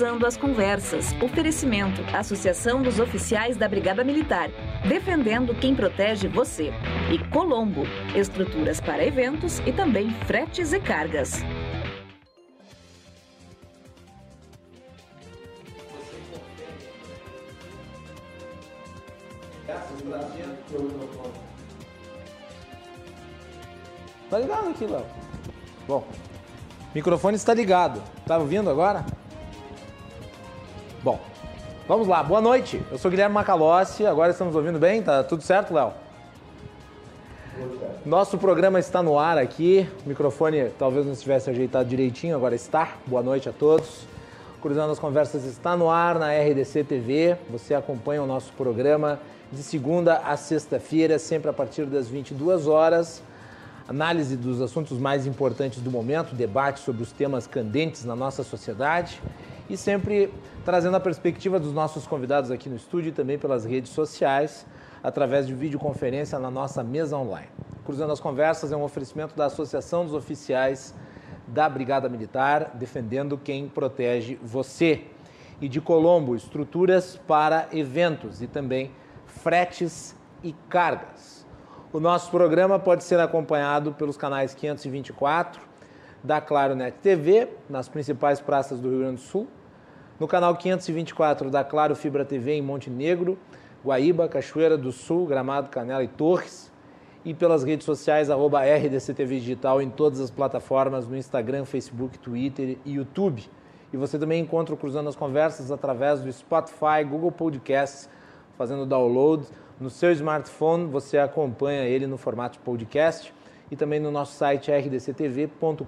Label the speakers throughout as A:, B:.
A: Cruzando as Conversas. Oferecimento: Associação dos Oficiais da Brigada Militar. Defendendo quem protege você. E Colombo. Estruturas para eventos e também fretes e cargas.
B: Tá ligado aqui, Léo? Bom, microfone está ligado. Tá ouvindo agora? Vamos lá. Boa noite. Eu sou Guilherme Macalossi. Agora estamos ouvindo bem? Tá tudo certo, Léo? Nosso programa está no ar aqui. O microfone talvez não estivesse ajeitado direitinho, agora está. Boa noite a todos. Cruzando as Conversas está no ar na RDC TV. Você acompanha o nosso programa de segunda a sexta-feira, sempre a partir das 22 horas. Análise dos assuntos mais importantes do momento, debate sobre os temas candentes na nossa sociedade e sempre trazendo a perspectiva dos nossos convidados aqui no estúdio e também pelas redes sociais, através de videoconferência na nossa mesa online. Cruzando as Conversas é um oferecimento da Associação dos Oficiais da Brigada Militar, defendendo quem protege você. E de Colombo, estruturas para eventos e também fretes e cargas. O nosso programa pode ser acompanhado pelos canais 524 da Claro Net TV, nas principais praças do Rio Grande do Sul, no canal 524 da Claro Fibra TV em Montenegro, Guaíba, Cachoeira do Sul, Gramado, Canela e Torres, e pelas redes sociais arroba RDCTV Digital em todas as plataformas, no Instagram, Facebook, Twitter e YouTube. E você também encontra o Cruzando as Conversas através do Spotify, Google Podcasts, fazendo download. No seu smartphone, você acompanha ele no formato podcast e também no nosso site rdctv.com.br.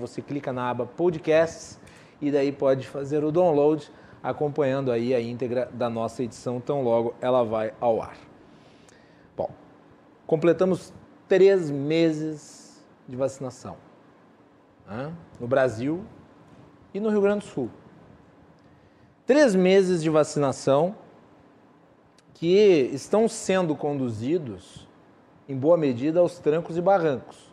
B: Você clica na aba Podcasts e daí pode fazer o download acompanhando aí a íntegra da nossa edição, tão logo ela vai ao ar. Bom, completamos três meses de vacinação né? no Brasil e no Rio Grande do Sul. Três meses de vacinação que estão sendo conduzidos, em boa medida, aos trancos e barrancos,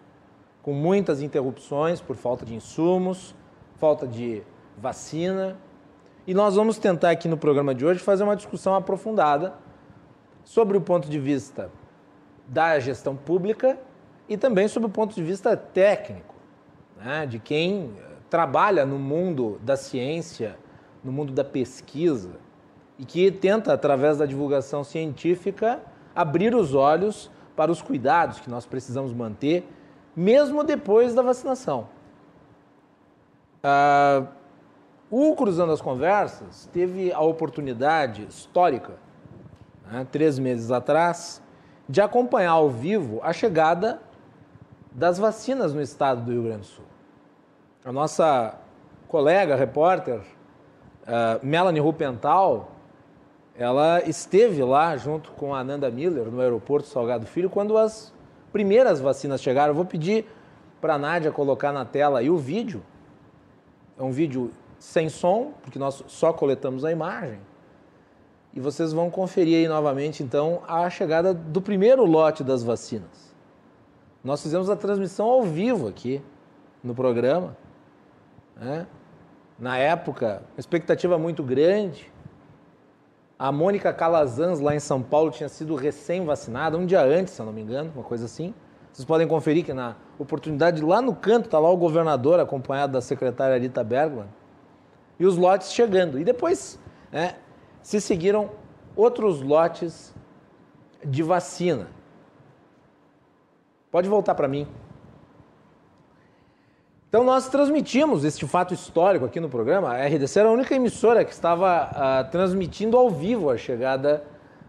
B: com muitas interrupções por falta de insumos, falta de vacina. E nós vamos tentar aqui no programa de hoje fazer uma discussão aprofundada sobre o ponto de vista da gestão pública e também sobre o ponto de vista técnico, né, de quem trabalha no mundo da ciência, no mundo da pesquisa e que tenta, através da divulgação científica, abrir os olhos para os cuidados que nós precisamos manter, mesmo depois da vacinação. Ah, o Cruzando as Conversas teve a oportunidade histórica, né, três meses atrás, de acompanhar ao vivo a chegada das vacinas no estado do Rio Grande do Sul. A nossa colega repórter, uh, Melanie Rupental, ela esteve lá junto com a Ananda Miller no aeroporto Salgado Filho quando as primeiras vacinas chegaram. Eu vou pedir para a Nádia colocar na tela aí o vídeo. É um vídeo sem som, porque nós só coletamos a imagem. E vocês vão conferir aí novamente, então, a chegada do primeiro lote das vacinas. Nós fizemos a transmissão ao vivo aqui no programa. Né? Na época, expectativa muito grande a Mônica Calazans, lá em São Paulo, tinha sido recém-vacinada, um dia antes, se eu não me engano, uma coisa assim. Vocês podem conferir que na oportunidade, lá no canto, está lá o governador, acompanhado da secretária Rita Bergman, e os lotes chegando. E depois né, se seguiram outros lotes de vacina. Pode voltar para mim. Então nós transmitimos este fato histórico aqui no programa. A RDC era a única emissora que estava uh, transmitindo ao vivo a chegada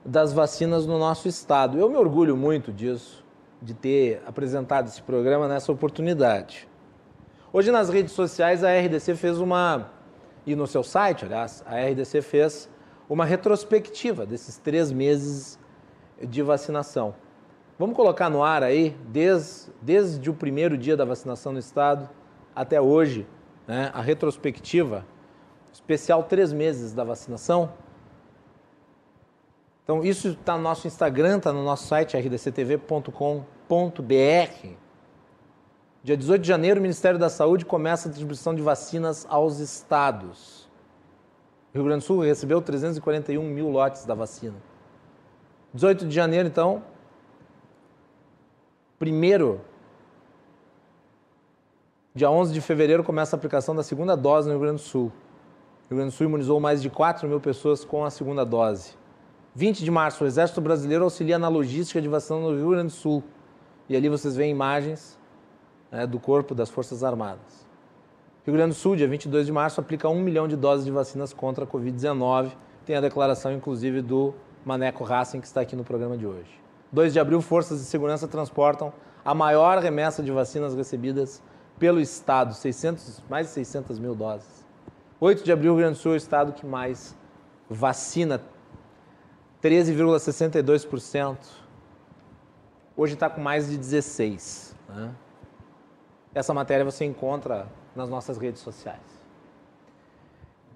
B: das vacinas no nosso estado. Eu me orgulho muito disso, de ter apresentado esse programa nessa oportunidade. Hoje nas redes sociais a RDC fez uma, e no seu site, aliás, a RDC fez uma retrospectiva desses três meses de vacinação. Vamos colocar no ar aí, desde, desde o primeiro dia da vacinação no estado, até hoje, né, a retrospectiva, especial três meses da vacinação. Então, isso está no nosso Instagram, está no nosso site rdctv.com.br. Dia 18 de janeiro, o Ministério da Saúde começa a distribuição de vacinas aos estados. O Rio Grande do Sul recebeu 341 mil lotes da vacina. 18 de janeiro, então, primeiro, dia 11 de fevereiro, começa a aplicação da segunda dose no Rio Grande do Sul. O Rio Grande do Sul imunizou mais de 4 mil pessoas com a segunda dose. 20 de março, o Exército Brasileiro auxilia na logística de vacina no Rio Grande do Sul. E ali vocês veem imagens né, do corpo das Forças Armadas. Rio Grande do Sul, dia 22 de março, aplica 1 milhão de doses de vacinas contra a Covid-19. Tem a declaração, inclusive, do Maneco Racing, que está aqui no programa de hoje. 2 de abril, Forças de Segurança transportam a maior remessa de vacinas recebidas pelo Estado, 600, mais de 600 mil doses. 8 de abril, Rio Grande do Sul é o estado que mais vacina, 13,62%. Hoje está com mais de 16%. Né? Essa matéria você encontra nas nossas redes sociais.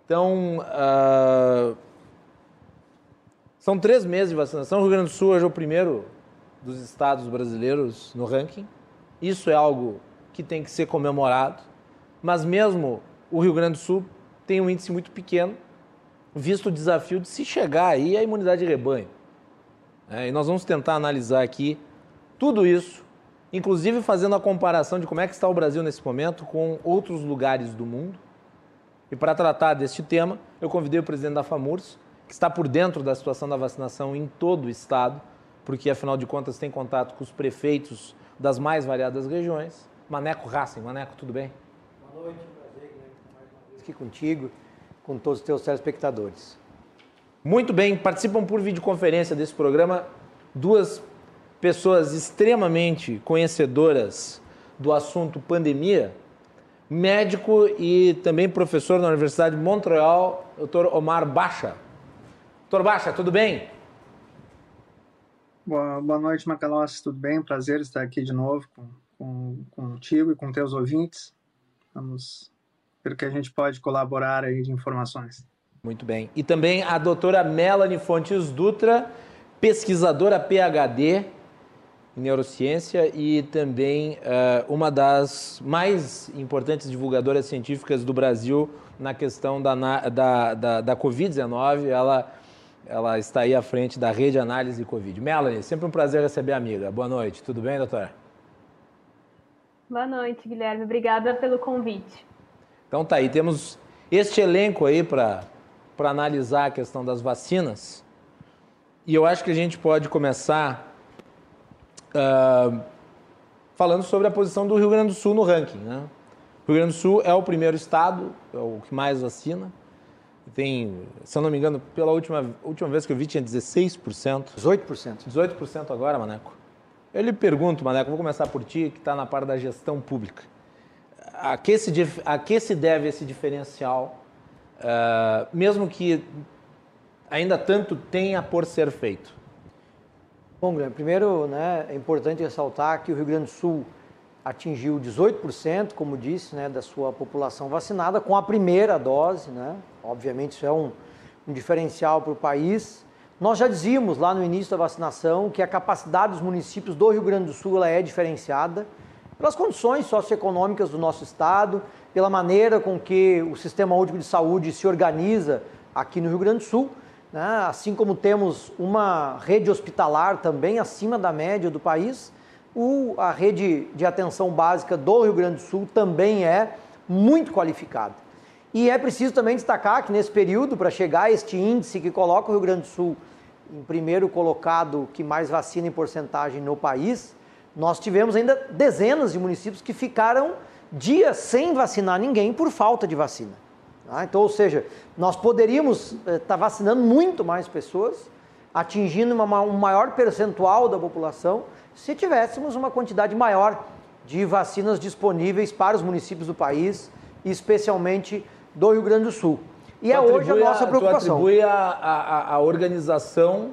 B: Então, uh, são três meses de vacinação. O Rio Grande do Sul hoje é o primeiro dos estados brasileiros no ranking. Isso é algo que tem que ser comemorado. Mas mesmo o Rio Grande do Sul tem um índice muito pequeno, visto o desafio de se chegar aí à imunidade de rebanho. É, e nós vamos tentar analisar aqui tudo isso, inclusive fazendo a comparação de como é que está o Brasil nesse momento com outros lugares do mundo. E para tratar deste tema, eu convidei o presidente da FAMURS, que está por dentro da situação da vacinação em todo o estado, porque afinal de contas tem contato com os prefeitos das mais variadas regiões. Maneco Racing. Maneco, tudo bem?
C: Boa noite aqui contigo, com todos os teus telespectadores.
B: Muito bem, participam por videoconferência desse programa duas pessoas extremamente conhecedoras do assunto pandemia, médico e também professor na Universidade de Montreal, Dr. Omar Bacha. Dr. Bacha, tudo bem?
D: Boa, boa noite, Macalossi, tudo bem? Prazer estar aqui de novo com, com, contigo e com teus ouvintes. Vamos pelo que a gente pode colaborar aí de informações.
B: Muito bem. E também a doutora Melanie Fontes Dutra, pesquisadora PhD neurociência e também uh, uma das mais importantes divulgadoras científicas do Brasil na questão da, da, da, da Covid-19. Ela, ela está aí à frente da rede análise Covid. Melanie, sempre um prazer receber a amiga. Boa noite. Tudo bem, doutora?
E: Boa noite, Guilherme. Obrigada pelo convite.
B: Então tá aí, temos este elenco aí para analisar a questão das vacinas. E eu acho que a gente pode começar uh, falando sobre a posição do Rio Grande do Sul no ranking. Né? O Rio Grande do Sul é o primeiro estado, é o que mais vacina. Tem, se eu não me engano, pela última, última vez que eu vi tinha 16%.
C: 18%.
B: 18% agora, Maneco. Eu lhe pergunto, Maneco, vou começar por ti, que está na parte da gestão pública a que se, a que se deve esse diferencial, uh, mesmo que ainda tanto tenha por ser feito?
C: Bom, Guilherme, primeiro né, é importante ressaltar que o Rio Grande do Sul atingiu 18%, como disse, né, da sua população vacinada com a primeira dose. Né? Obviamente, isso é um, um diferencial para o país. Nós já dizíamos lá no início da vacinação que a capacidade dos municípios do Rio Grande do Sul ela é diferenciada pelas condições socioeconômicas do nosso estado, pela maneira com que o Sistema Único de Saúde se organiza aqui no Rio Grande do Sul, né? assim como temos uma rede hospitalar também acima da média do país, o, a rede de atenção básica do Rio Grande do Sul também é muito qualificada. E é preciso também destacar que nesse período, para chegar a este índice que coloca o Rio Grande do Sul em primeiro colocado que mais vacina em porcentagem no país, nós tivemos ainda dezenas de municípios que ficaram dias sem vacinar ninguém por falta de vacina. Tá? Então, ou seja, nós poderíamos estar eh, tá vacinando muito mais pessoas, atingindo uma, um maior percentual da população, se tivéssemos uma quantidade maior de vacinas disponíveis para os municípios do país, especialmente do Rio Grande do Sul.
B: E tu é hoje a nossa preocupação. Atribui a, a, a organização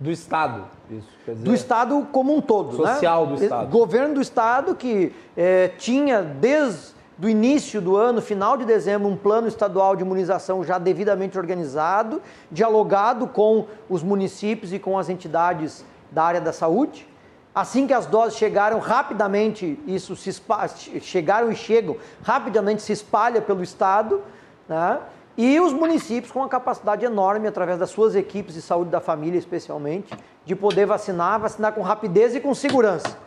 B: do Estado,
C: isso. Dizer, do Estado como um todo.
B: Né? Social
C: né?
B: do Estado.
C: Governo do Estado que é, tinha desde o início do ano, final de dezembro, um plano estadual de imunização já devidamente organizado, dialogado com os municípios e com as entidades da área da saúde. Assim que as doses chegaram, rapidamente isso se chegaram e chegam, rapidamente se espalha pelo estado, né? E os municípios com uma capacidade enorme, através das suas equipes de saúde da família, especialmente, de poder vacinar, vacinar com rapidez e com segurança.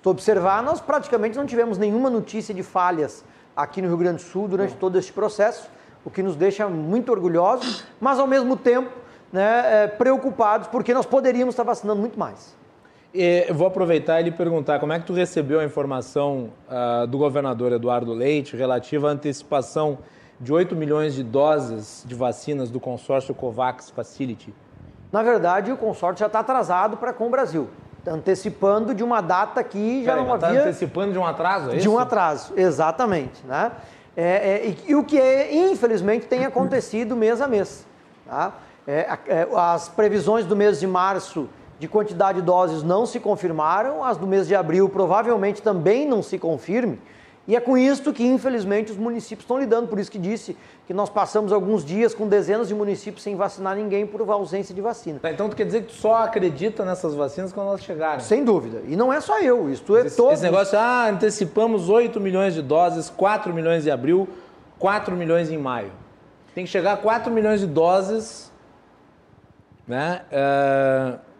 C: Estou observar, nós praticamente não tivemos nenhuma notícia de falhas aqui no Rio Grande do Sul durante todo este processo, o que nos deixa muito orgulhosos, mas ao mesmo tempo né, é, preocupados, porque nós poderíamos estar vacinando muito mais.
B: Eu vou aproveitar e lhe perguntar como é que tu recebeu a informação uh, do governador Eduardo Leite relativa à antecipação de 8 milhões de doses de vacinas do consórcio COVAX Facility?
C: Na verdade, o consórcio já está atrasado para com o Brasil. Tá antecipando de uma data que já Peraí, não tá havia...
B: Está antecipando de um atraso, é
C: De um atraso, exatamente. Né? É, é, e, e, o que, é, infelizmente, tem acontecido mês a mês. Tá? É, é, as previsões do mês de março de quantidade de doses não se confirmaram, as do mês de abril provavelmente também não se confirme. E é com isso que, infelizmente, os municípios estão lidando. Por isso que disse que nós passamos alguns dias com dezenas de municípios sem vacinar ninguém por ausência de vacina.
B: Tá, então, tu quer dizer que tu só acredita nessas vacinas quando elas chegarem?
C: Sem dúvida. E não é só eu, isto é todo.
B: Esse negócio, ah, antecipamos 8 milhões de doses, 4 milhões em abril, 4 milhões em maio. Tem que chegar a 4 milhões de doses, né? Uh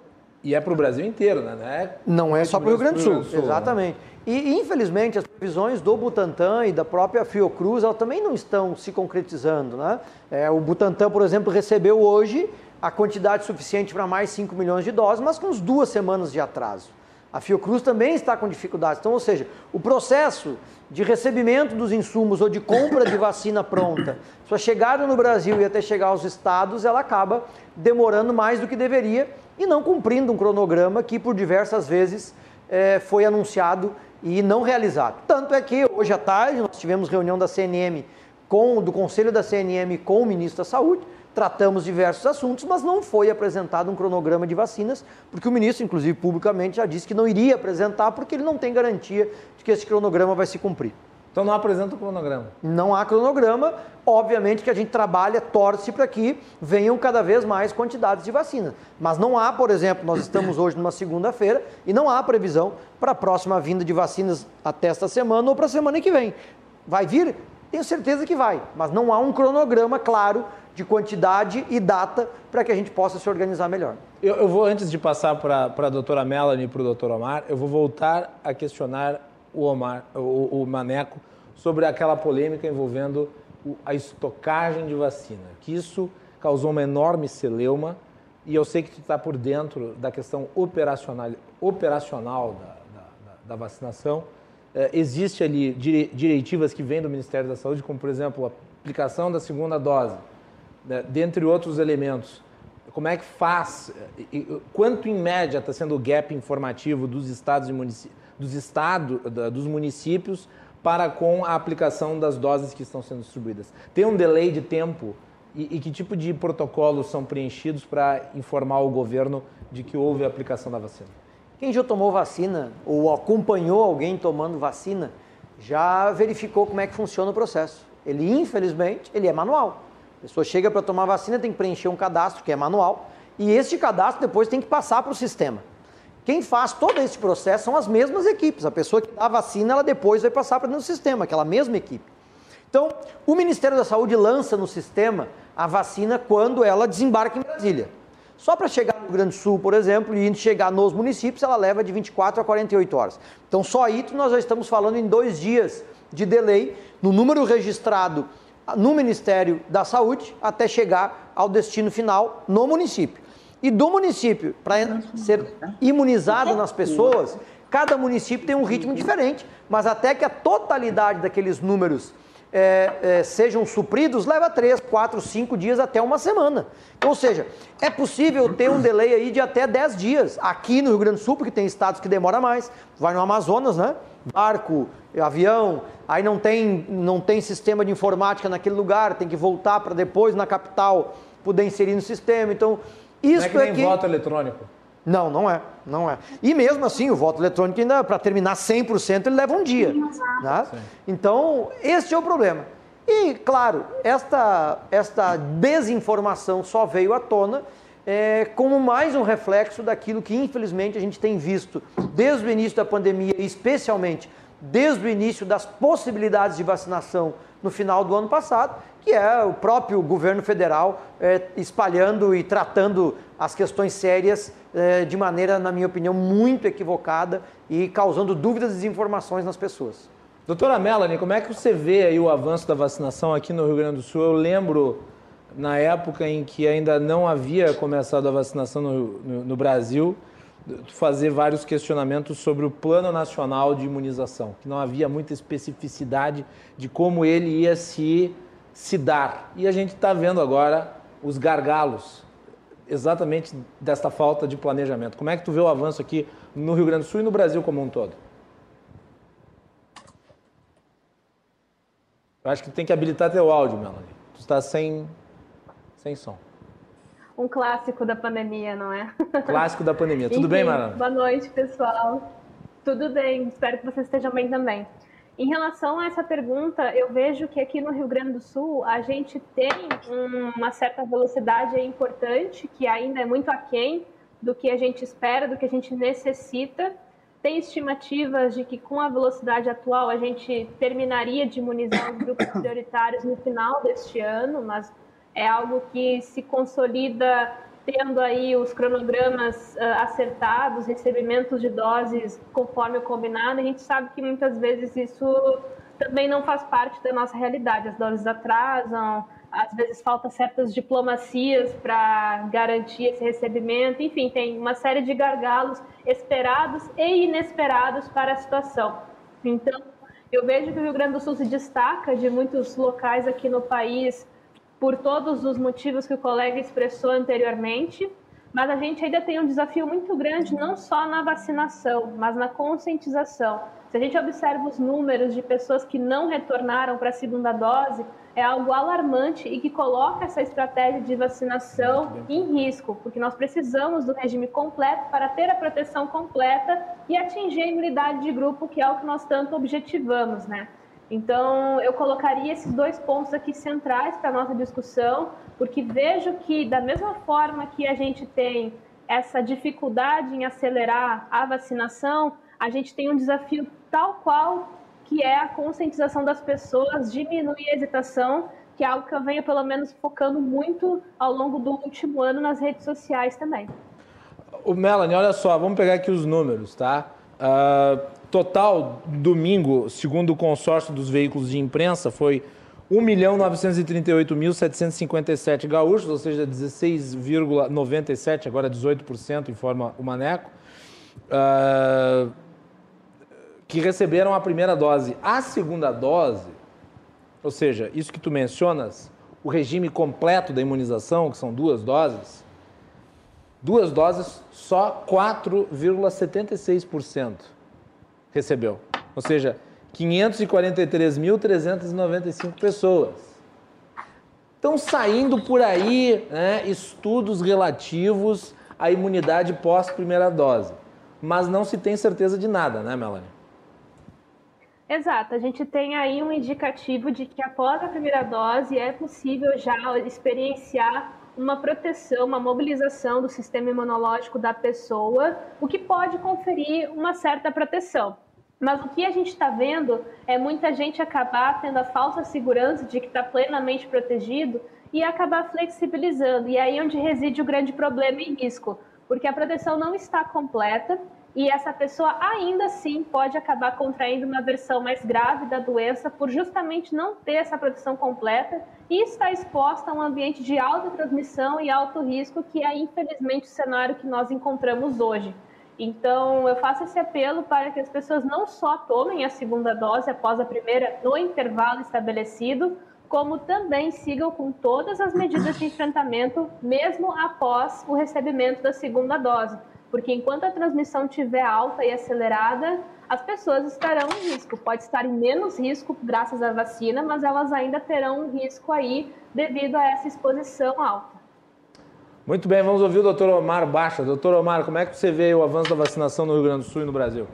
B: e é para o Brasil inteiro, né?
C: Não é, Não é só para o Rio Grande do Sul, Sul exatamente. Né? E, infelizmente, as previsões do Butantan e da própria Fiocruz elas também não estão se concretizando. Né? É, o Butantan, por exemplo, recebeu hoje a quantidade suficiente para mais 5 milhões de doses, mas com uns duas semanas de atraso. A Fiocruz também está com dificuldades. Então, ou seja, o processo de recebimento dos insumos ou de compra de vacina pronta, sua chegada no Brasil e até chegar aos estados, ela acaba demorando mais do que deveria e não cumprindo um cronograma que por diversas vezes é, foi anunciado e não realizado. Tanto é que hoje à tarde nós tivemos reunião da CNM com do Conselho da CNM com o ministro da Saúde, tratamos diversos assuntos, mas não foi apresentado um cronograma de vacinas, porque o ministro, inclusive publicamente, já disse que não iria apresentar porque ele não tem garantia de que esse cronograma vai se cumprir.
B: Então não apresenta o cronograma?
C: Não há cronograma. Obviamente que a gente trabalha, torce para que venham cada vez mais quantidades de vacina. Mas não há, por exemplo, nós estamos hoje numa segunda-feira e não há previsão para a próxima vinda de vacinas até esta semana ou para a semana que vem. Vai vir? Tenho certeza que vai, mas não há um cronograma claro de quantidade e data para que a gente possa se organizar melhor.
B: Eu, eu vou, antes de passar para a doutora Melanie e para o doutor Omar, eu vou voltar a questionar o, Omar, o, o Maneco sobre aquela polêmica envolvendo a estocagem de vacina, que isso causou uma enorme celeuma e eu sei que tu está por dentro da questão operacional, operacional da, da, da vacinação. É, existe ali diretivas que vêm do Ministério da Saúde, como por exemplo a aplicação da segunda dose, né, dentre outros elementos. Como é que faz? Quanto em média está sendo o gap informativo dos estados e municípios? Dos estados, dos municípios para com a aplicação das doses que estão sendo distribuídas. Tem um delay de tempo e, e que tipo de protocolos são preenchidos para informar o governo de que houve a aplicação da vacina?
C: Quem já tomou vacina ou acompanhou alguém tomando vacina já verificou como é que funciona o processo. Ele, infelizmente, ele é manual. A pessoa chega para tomar vacina, tem que preencher um cadastro que é manual e este cadastro depois tem que passar para o sistema. Quem faz todo esse processo são as mesmas equipes. A pessoa que dá a vacina, ela depois vai passar para dentro do sistema, aquela mesma equipe. Então, o Ministério da Saúde lança no sistema a vacina quando ela desembarca em Brasília. Só para chegar no Rio Grande do Sul, por exemplo, e chegar nos municípios, ela leva de 24 a 48 horas. Então, só aí nós já estamos falando em dois dias de delay no número registrado no Ministério da Saúde até chegar ao destino final no município. E do município, para ser imunizado nas pessoas, cada município tem um ritmo diferente, mas até que a totalidade daqueles números é, é, sejam supridos, leva três, quatro, cinco dias até uma semana. Ou seja, é possível ter um delay aí de até 10 dias. Aqui no Rio Grande do Sul, porque tem estados que demora mais. Vai no Amazonas, né? Barco, avião, aí não tem, não tem sistema de informática naquele lugar, tem que voltar para depois na capital poder inserir no sistema. Então,
B: isso não é que nem é que... voto eletrônico.
C: Não, não é, não é. E mesmo assim, o voto eletrônico ainda, para terminar 100%, ele leva um dia. Né? Então, esse é o problema. E, claro, esta, esta desinformação só veio à tona é, como mais um reflexo daquilo que infelizmente a gente tem visto desde o início da pandemia, especialmente desde o início das possibilidades de vacinação no final do ano passado, que é o próprio governo federal é, espalhando e tratando as questões sérias é, de maneira, na minha opinião, muito equivocada e causando dúvidas e desinformações nas pessoas.
B: Doutora Melanie, como é que você vê o avanço da vacinação aqui no Rio Grande do Sul? Eu lembro na época em que ainda não havia começado a vacinação no, no, no Brasil, fazer vários questionamentos sobre o Plano Nacional de Imunização, que não havia muita especificidade de como ele ia se, se dar. E a gente está vendo agora os gargalos exatamente desta falta de planejamento. Como é que tu vê o avanço aqui no Rio Grande do Sul e no Brasil como um todo? Eu acho que tem que habilitar teu áudio, Melanie. Tu está sem, sem som
E: um clássico da pandemia, não é?
B: Clássico da pandemia. Tudo
E: Enfim,
B: bem, Mara?
E: Boa noite, pessoal. Tudo bem, espero que vocês estejam bem também. Em relação a essa pergunta, eu vejo que aqui no Rio Grande do Sul a gente tem uma certa velocidade importante, que ainda é muito aquém do que a gente espera, do que a gente necessita. Tem estimativas de que com a velocidade atual a gente terminaria de imunizar os grupos prioritários no final deste ano, mas é algo que se consolida tendo aí os cronogramas uh, acertados, recebimentos de doses conforme o combinado, a gente sabe que muitas vezes isso também não faz parte da nossa realidade. As doses atrasam, às vezes falta certas diplomacias para garantir esse recebimento, enfim, tem uma série de gargalos esperados e inesperados para a situação. Então, eu vejo que o Rio Grande do Sul se destaca de muitos locais aqui no país por todos os motivos que o colega expressou anteriormente, mas a gente ainda tem um desafio muito grande, não só na vacinação, mas na conscientização. Se a gente observa os números de pessoas que não retornaram para a segunda dose, é algo alarmante e que coloca essa estratégia de vacinação em risco, porque nós precisamos do regime completo para ter a proteção completa e atingir a imunidade de grupo, que é o que nós tanto objetivamos, né? Então, eu colocaria esses dois pontos aqui centrais para a nossa discussão, porque vejo que, da mesma forma que a gente tem essa dificuldade em acelerar a vacinação, a gente tem um desafio tal qual que é a conscientização das pessoas, diminuir a hesitação, que é algo que eu venho, pelo menos, focando muito ao longo do último ano nas redes sociais também.
B: O Melanie, olha só, vamos pegar aqui os números, tá? Uh, Total, domingo, segundo o consórcio dos veículos de imprensa, foi 1.938.757 gaúchos, ou seja, 16,97, agora 18%, informa o Maneco, uh, que receberam a primeira dose. A segunda dose, ou seja, isso que tu mencionas, o regime completo da imunização, que são duas doses, duas doses, só 4,76% recebeu. Ou seja, 543.395 pessoas. Estão saindo por aí né, estudos relativos à imunidade pós-primeira dose. Mas não se tem certeza de nada, né, Melanie?
E: Exato, a gente tem aí um indicativo de que após a primeira dose é possível já experienciar uma proteção, uma mobilização do sistema imunológico da pessoa, o que pode conferir uma certa proteção. Mas o que a gente está vendo é muita gente acabar tendo a falsa segurança de que está plenamente protegido e acabar flexibilizando. E aí é onde reside o grande problema e risco, porque a proteção não está completa e essa pessoa ainda assim pode acabar contraindo uma versão mais grave da doença por justamente não ter essa proteção completa e estar exposta a um ambiente de alta transmissão e alto risco, que é infelizmente o cenário que nós encontramos hoje. Então, eu faço esse apelo para que as pessoas não só tomem a segunda dose após a primeira no intervalo estabelecido, como também sigam com todas as medidas de enfrentamento, mesmo após o recebimento da segunda dose. Porque enquanto a transmissão estiver alta e acelerada, as pessoas estarão em risco. Pode estar em menos risco graças à vacina, mas elas ainda terão um risco aí devido a essa exposição alta.
B: Muito bem, vamos ouvir o doutor Omar Baixa. Doutor Omar, como é que você vê o avanço da vacinação no Rio Grande do Sul e no Brasil?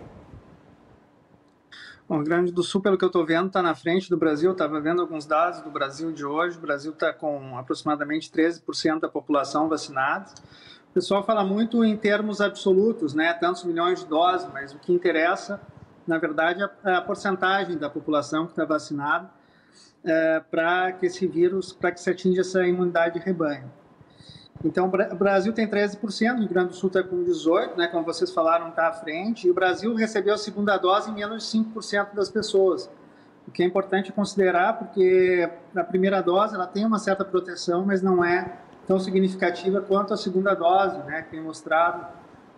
D: Bom, o Rio Grande do Sul, pelo que eu estou vendo, está na frente do Brasil. Estava vendo alguns dados do Brasil de hoje. O Brasil está com aproximadamente 13% da população vacinada. O pessoal fala muito em termos absolutos, né? Tantos milhões de doses, mas o que interessa, na verdade, é a porcentagem da população que está vacinada é, para que esse vírus, para que se atinja essa imunidade de rebanho. Então, o Brasil tem 13%, o Rio Grande do Sul está com 18%, né, como vocês falaram, está à frente, e o Brasil recebeu a segunda dose em menos de 5% das pessoas, o que é importante considerar, porque a primeira dose ela tem uma certa proteção, mas não é tão significativa quanto a segunda dose, né, que tem mostrado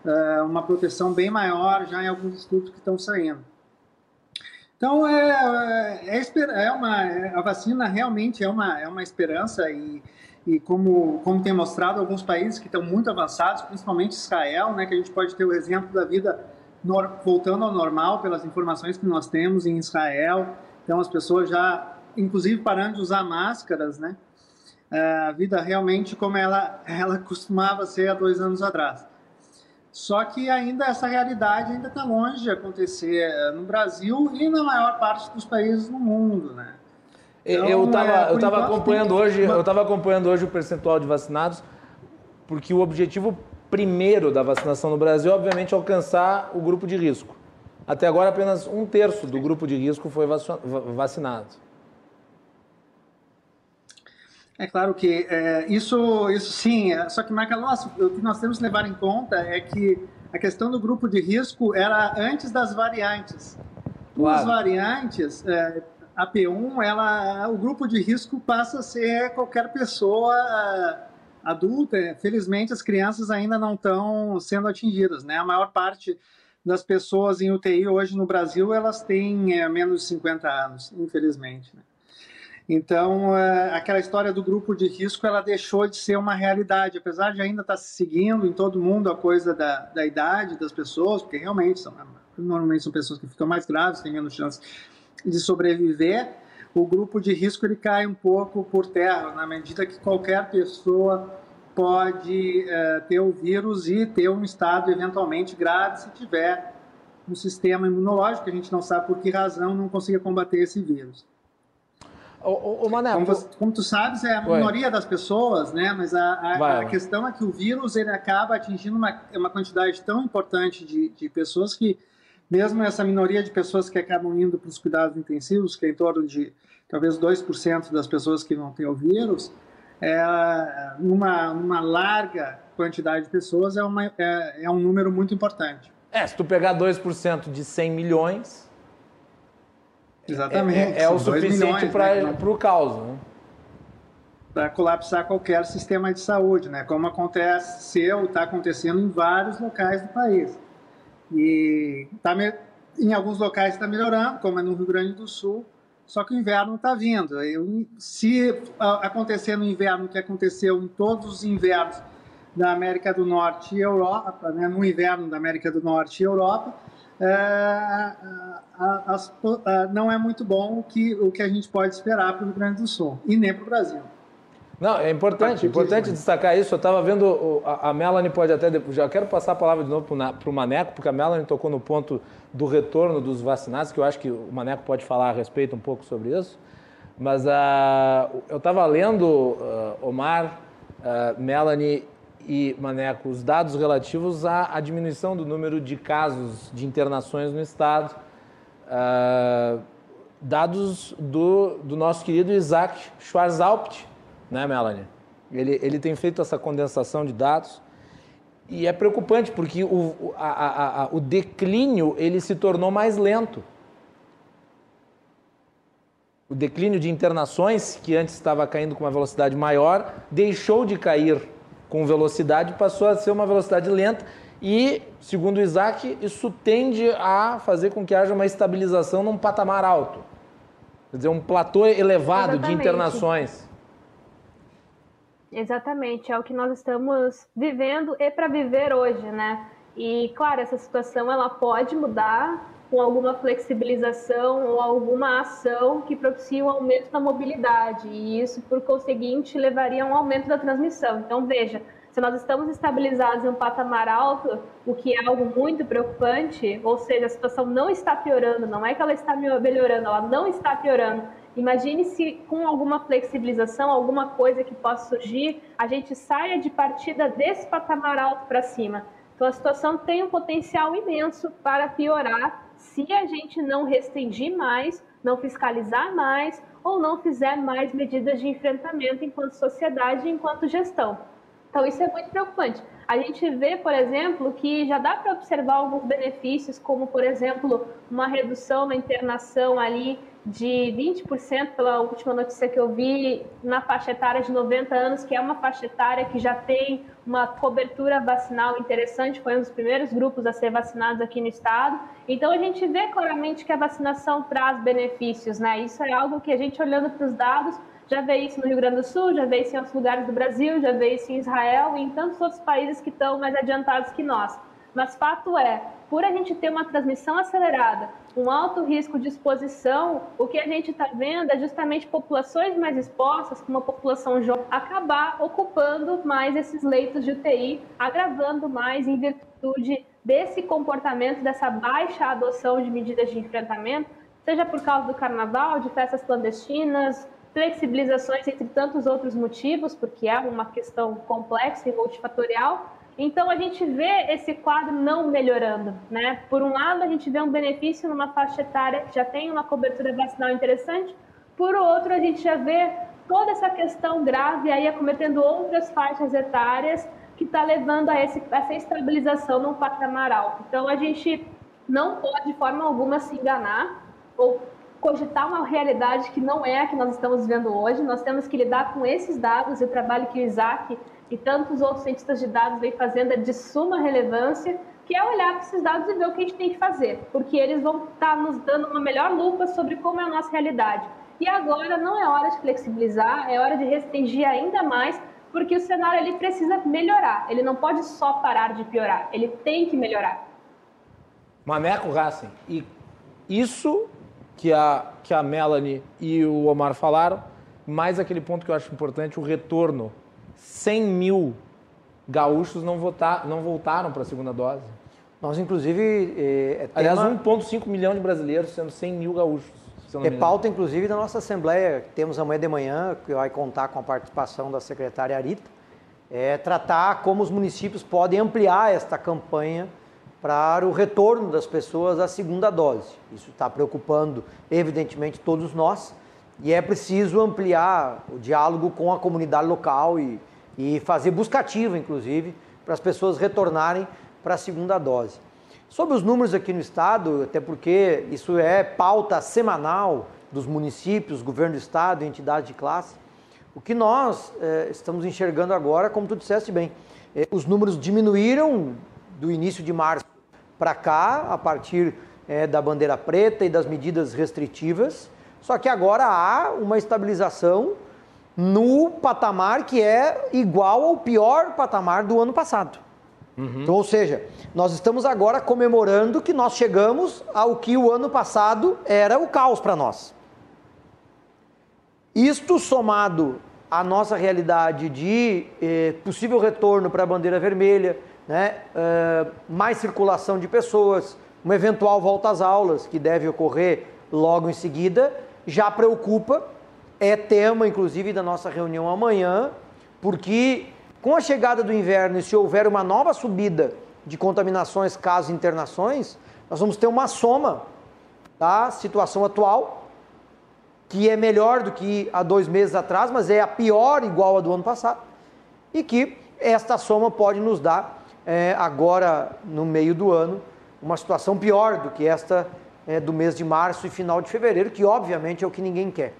D: uh, uma proteção bem maior já em alguns estudos que estão saindo. Então, é, é, é, é uma, a vacina realmente é uma, é uma esperança e e como, como tem mostrado alguns países que estão muito avançados, principalmente Israel, né, que a gente pode ter o exemplo da vida voltando ao normal pelas informações que nós temos em Israel. Então as pessoas já, inclusive parando de usar máscaras, né? A vida realmente como ela, ela costumava ser há dois anos atrás. Só que ainda essa realidade ainda está longe de acontecer eh, no Brasil e na maior parte dos países no mundo, né?
B: Então, eu estava é, eu tava acompanhando hoje, eu estava acompanhando hoje o percentual de vacinados, porque o objetivo primeiro da vacinação no Brasil é, obviamente, alcançar o grupo de risco. Até agora, apenas um terço do grupo de risco foi vacinado.
D: É claro que é, isso, isso sim, é, só que, Macalossi, o que nós temos que levar em conta é que a questão do grupo de risco era antes das variantes. Claro. As variantes, é, a P1, ela, o grupo de risco passa a ser qualquer pessoa eh, adulta. Felizmente, as crianças ainda não estão sendo atingidas, né? A maior parte das pessoas em UTI hoje no Brasil, elas têm é, menos de 50 anos, infelizmente. Né? Então, é, aquela história do grupo de risco, ela deixou de ser uma realidade, apesar de ainda estar tá se seguindo em todo mundo a coisa da, da idade das pessoas, porque realmente são, normalmente são pessoas que ficam mais graves, têm menos chance de sobreviver, o grupo de risco ele cai um pouco por terra, na medida que qualquer pessoa pode é, ter o vírus e ter um estado eventualmente grave se tiver um sistema imunológico, a gente não sabe por que razão não consiga combater esse vírus.
B: O, o Mané,
D: como, você, como, tu sabes, é a minoria das pessoas, né? Mas a, a, a, questão é que o vírus ele acaba atingindo uma, uma quantidade tão importante de, de pessoas que mesmo essa minoria de pessoas que acabam indo para os cuidados intensivos, que é em torno de talvez 2% das pessoas que vão ter o vírus, é, numa, numa larga quantidade de pessoas é, uma, é, é um número muito importante.
B: É, se tu pegar 2% de 100 milhões,
D: Exatamente.
B: É, é, é o suficiente para né? o caos. Né?
D: Para colapsar qualquer sistema de saúde, né? como aconteceu, está acontecendo em vários locais do país. E tá me... em alguns locais está melhorando, como é no Rio Grande do Sul, só que o inverno está vindo. Eu, se acontecer no inverno o que aconteceu em todos os invernos da América do Norte e Europa, né, no inverno da América do Norte e Europa, as, não é muito bom o que, o que a gente pode esperar para o Rio Grande do Sul e nem para o Brasil.
B: Não, é importante, importante destacar isso. Eu estava vendo, a Melanie pode até, já quero passar a palavra de novo para o Maneco, porque a Melanie tocou no ponto do retorno dos vacinados, que eu acho que o Maneco pode falar a respeito um pouco sobre isso. Mas uh, eu estava lendo, uh, Omar, uh, Melanie e Maneco, os dados relativos à, à, diminuição do número de casos de internações no Estado. dados do, do nosso querido Isaac Schwarzalpt, né, Melanie? Ele, ele tem feito essa condensação de dados e é preocupante porque o, a, a, a, o declínio ele se tornou mais lento. O declínio de internações, que antes estava caindo com uma velocidade maior, deixou de cair com velocidade, passou a ser uma velocidade lenta e, segundo o Isaac, isso tende a fazer com que haja uma estabilização num patamar alto. Quer dizer, um platô elevado Exatamente. de internações.
E: Exatamente, é o que nós estamos vivendo e para viver hoje, né? E claro, essa situação ela pode mudar com alguma flexibilização ou alguma ação que propicie um aumento da mobilidade, e isso, por conseguinte, levaria a um aumento da transmissão. Então, veja, Se nós estamos estabilizados em um patamar alto, o que é algo muito preocupante, ou seja, a situação não está piorando, não é que ela está melhorando, ela não está piorando. Imagine se com alguma flexibilização, alguma coisa que possa surgir, a gente saia de partida desse patamar alto para cima. Então a situação tem um potencial imenso para piorar se a gente não restringir mais, não fiscalizar mais ou não fizer mais medidas de enfrentamento enquanto sociedade enquanto gestão. Então, isso é muito preocupante. A gente vê, por exemplo, que já dá para observar alguns benefícios, como, por exemplo, uma redução na internação ali de 20%, pela última notícia que eu vi, na faixa etária de 90 anos, que é uma faixa etária que já tem uma cobertura vacinal interessante, foi um dos primeiros grupos a ser vacinados aqui no estado. Então, a gente vê claramente que a vacinação traz benefícios, né? Isso é algo que a gente, olhando para os dados, já vê isso no Rio Grande do Sul, já vê isso em outros lugares do Brasil, já vê isso em Israel e em tantos outros países que estão mais adiantados que nós. Mas fato é, por a gente ter uma transmissão acelerada, um alto risco de exposição, o que a gente está vendo é justamente populações mais expostas, como a população jovem, acabar ocupando mais esses leitos de UTI, agravando mais em virtude desse comportamento, dessa baixa adoção de medidas de enfrentamento, seja por causa do carnaval, de festas clandestinas, flexibilizações entre tantos outros motivos, porque é uma questão complexa e multifatorial. Então a gente vê esse quadro não melhorando, né? Por um lado, a gente vê um benefício numa faixa etária que já tem uma cobertura vacinal interessante, por outro, a gente já vê toda essa questão grave aí acometendo outras faixas etárias que está levando a esse, essa estabilização num patamar alto. Então a gente não pode de forma alguma se enganar ou cogitar uma realidade que não é a que nós estamos vivendo hoje. Nós temos que lidar com esses dados e o trabalho que o Isaac e tantos outros cientistas de dados vêm fazendo é de suma relevância, que é olhar para esses dados e ver o que a gente tem que fazer, porque eles vão estar tá nos dando uma melhor lupa sobre como é a nossa realidade. E agora não é hora de flexibilizar, é hora de restringir ainda mais, porque o cenário ali precisa melhorar. Ele não pode só parar de piorar, ele tem que melhorar.
B: Maneco Racing, e isso que a, que a Melanie e o Omar falaram, mais aquele ponto que eu acho importante, o retorno. 100 mil gaúchos não, votar, não voltaram para a segunda dose.
C: Nós, inclusive... É,
B: é Aliás, 1,5 milhão de brasileiros, sendo 100 mil gaúchos.
C: É pauta, inclusive, da nossa Assembleia, que temos amanhã de manhã, que vai contar com a participação da secretária Arita, é tratar como os municípios podem ampliar esta campanha para o retorno das pessoas à segunda dose. Isso está preocupando, evidentemente, todos nós e é preciso ampliar o diálogo com a comunidade local e, e fazer buscativa, inclusive, para as pessoas retornarem para a segunda dose. Sobre os números aqui no estado, até porque isso é pauta semanal dos municípios, governo do estado, entidade de classe, o que nós eh, estamos enxergando agora, como tu disseste bem, eh, os números diminuíram do início de março para cá, a partir é, da bandeira preta e das medidas restritivas, só que agora há uma estabilização no patamar que é igual ao pior patamar do ano passado. Uhum. Então, ou seja, nós estamos agora comemorando que nós chegamos ao que o ano passado era o caos para nós. Isto somado à nossa realidade de eh, possível retorno para a bandeira vermelha, né, uh, mais circulação de pessoas, uma eventual volta às aulas, que deve ocorrer logo em seguida, já preocupa, é tema inclusive da nossa reunião amanhã, porque com a chegada do inverno e se houver uma nova subida de contaminações, casos internações, nós vamos ter uma soma da situação atual, que é melhor do que há dois meses atrás, mas é a pior igual a do ano passado, e que esta soma pode nos dar é, agora no meio do ano, uma situação pior do que esta é, do mês de março e final de fevereiro, que obviamente é o que ninguém quer.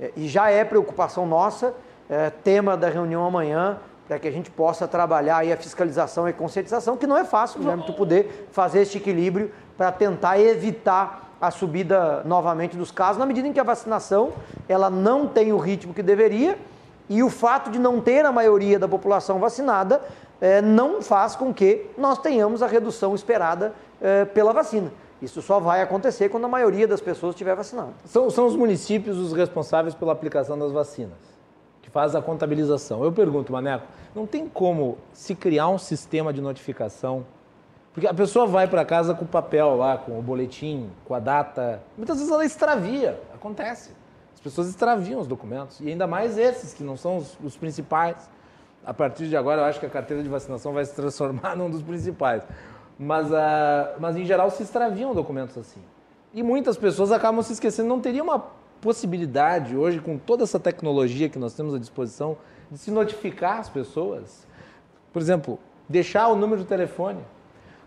C: É, e já é preocupação nossa, é, tema da reunião amanhã, para que a gente possa trabalhar aí a fiscalização e conscientização, que não é fácil, né? Tu poder fazer este equilíbrio para tentar evitar a subida novamente dos casos, na medida em que a vacinação ela não tem o ritmo que deveria e o fato de não ter a maioria da população vacinada é, não faz com que nós tenhamos a redução esperada é, pela vacina. Isso só vai acontecer quando a maioria das pessoas estiver vacinada.
B: São, são os municípios os responsáveis pela aplicação das vacinas. que faz a contabilização. Eu pergunto, Maneco, não tem como se criar um sistema de notificação? Porque a pessoa vai para casa com o papel lá, com o boletim, com a data. Muitas vezes ela extravia, acontece. As pessoas extraviam os documentos, e ainda mais esses, que não são os, os principais. A partir de agora, eu acho que a carteira de vacinação vai se transformar num dos principais. Mas, uh, mas em geral, se extraviam documentos assim. E muitas pessoas acabam se esquecendo. Não teria uma possibilidade hoje, com toda essa tecnologia que nós temos à disposição, de se notificar as pessoas. Por exemplo, deixar o número de telefone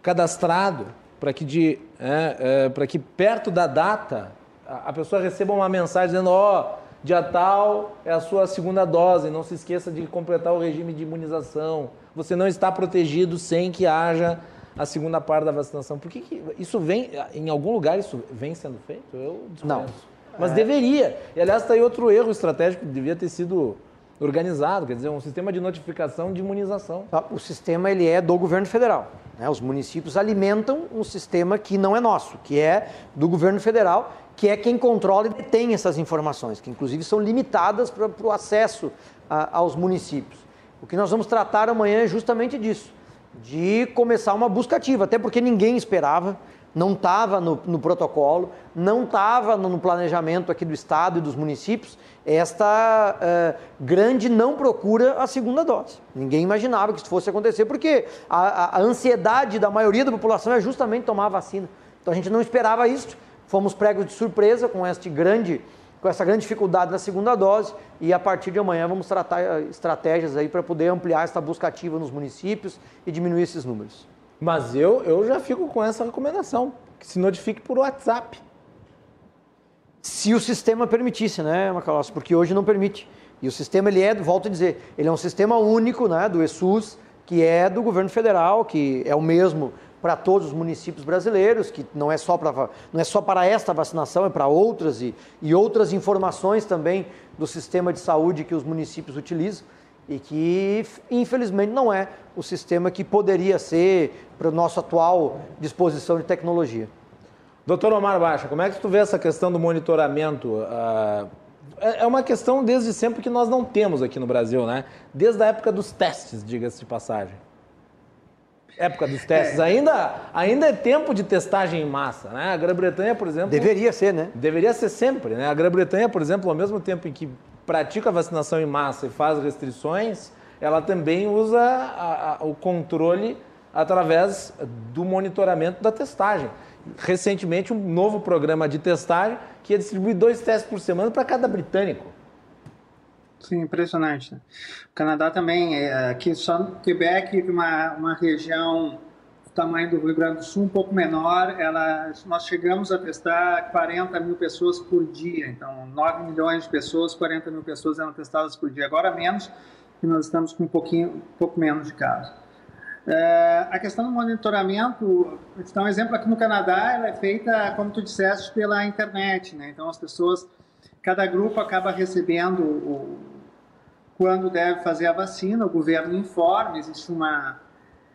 B: cadastrado para que, é, é, para que perto da data a, a pessoa receba uma mensagem dizendo: ó, oh, dia tal é a sua segunda dose, não se esqueça de completar o regime de imunização. Você não está protegido sem que haja a segunda parte da vacinação. Por que, que isso vem, em algum lugar isso vem sendo feito? Eu
C: desconheço. Não.
B: Mas é... deveria. E aliás, está aí outro erro estratégico que devia ter sido organizado, quer dizer, um sistema de notificação de imunização.
C: Tá, o sistema ele é do governo federal. Né? Os municípios alimentam um sistema que não é nosso, que é do governo federal, que é quem controla e detém essas informações, que inclusive são limitadas para o acesso a, aos municípios. O que nós vamos tratar amanhã é justamente disso de começar uma busca ativa, até porque ninguém esperava, não estava no, no, protocolo, não estava no planejamento aqui do Estado e dos municípios esta uh, grande não procura a segunda dose. Ninguém imaginava que isso fosse acontecer, porque a, a ansiedade da maioria da população é justamente tomar a vacina. Então a gente não esperava isso, fomos pregos de surpresa com este grande com essa grande dificuldade na segunda dose e a partir de amanhã vamos tratar eh, estratégias aí para poder ampliar essa busca ativa nos municípios e diminuir esses números.
B: Mas eu, eu já fico com essa recomendação, que se notifique por WhatsApp.
C: Se o sistema permitisse, né, Macalossi? Porque hoje não permite. E o sistema, ele é, volto a dizer, ele é um sistema único, né, do ESUS, que é do governo federal, que é o mesmo para todos os municípios brasileiros, que não é só para, não é só para esta vacinação, é para outras e, e outras informações também do sistema de saúde que os municípios utilizam e que, infelizmente, não é o sistema que poderia ser para a nossa atual disposição de tecnologia.
B: Doutor Omar Baixa, como é que tu vê essa questão do monitoramento? Ah, é, é uma questão desde sempre que nós não temos aqui no Brasil, né? Desde a época dos testes, diga-se de passagem época dos testes. É. Ainda, ainda é tempo de testagem em massa. Né? A Grã-Bretanha, por exemplo.
C: Deveria ser, né?
B: Deveria ser sempre. Né? A Grã-Bretanha, por exemplo, ao mesmo tempo em que pratica a vacinação em massa e faz restrições, ela também usa a, a, o controle através do monitoramento da testagem. Recentemente, um novo programa de testagem que ia distribuir dois testes por semana para cada britânico.
D: Sim, impressionante. Né? O Canadá também, é, aqui só no Quebec, uma, uma região do tamanho do Rio Grande do Sul um pouco menor, ela, nós chegamos a testar 40 mil pessoas por dia, então 9 milhões de pessoas, 40 mil pessoas eram testadas por dia, agora menos, e nós estamos com um pouquinho, um pouco menos de casos. É, a questão do monitoramento, dar um exemplo aqui no Canadá, ela é feita, como tu disseste, pela internet, né? Então as pessoas Cada grupo acaba recebendo o, quando deve fazer a vacina, o governo informa, existe uma.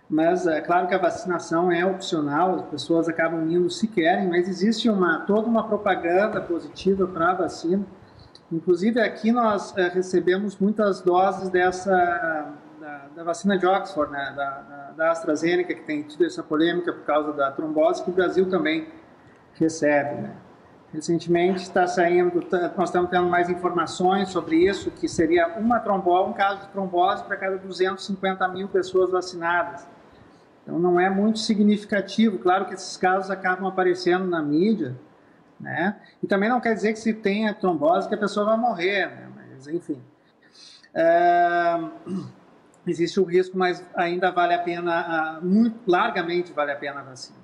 D: Mas é claro que a vacinação é opcional, as pessoas acabam indo se querem, mas existe uma, toda uma propaganda positiva para a vacina. Inclusive aqui nós é, recebemos muitas doses dessa da, da vacina de Oxford, né, da, da, AstraZeneca, que tem tido essa polêmica por causa da trombose, que o Brasil também recebe. Né. Recentemente está saindo, tá, nós estamos tendo mais informações sobre isso, que seria uma trombose, um caso de trombose para cada 250 mil pessoas vacinadas. Então não é muito significativo. Claro que esses casos acabam aparecendo na mídia, né? E também não quer dizer que se tenha trombose que a pessoa vai morrer, né? Mas enfim. É... Existe o risco, mas ainda vale a pena, muito largamente vale a pena a vacina.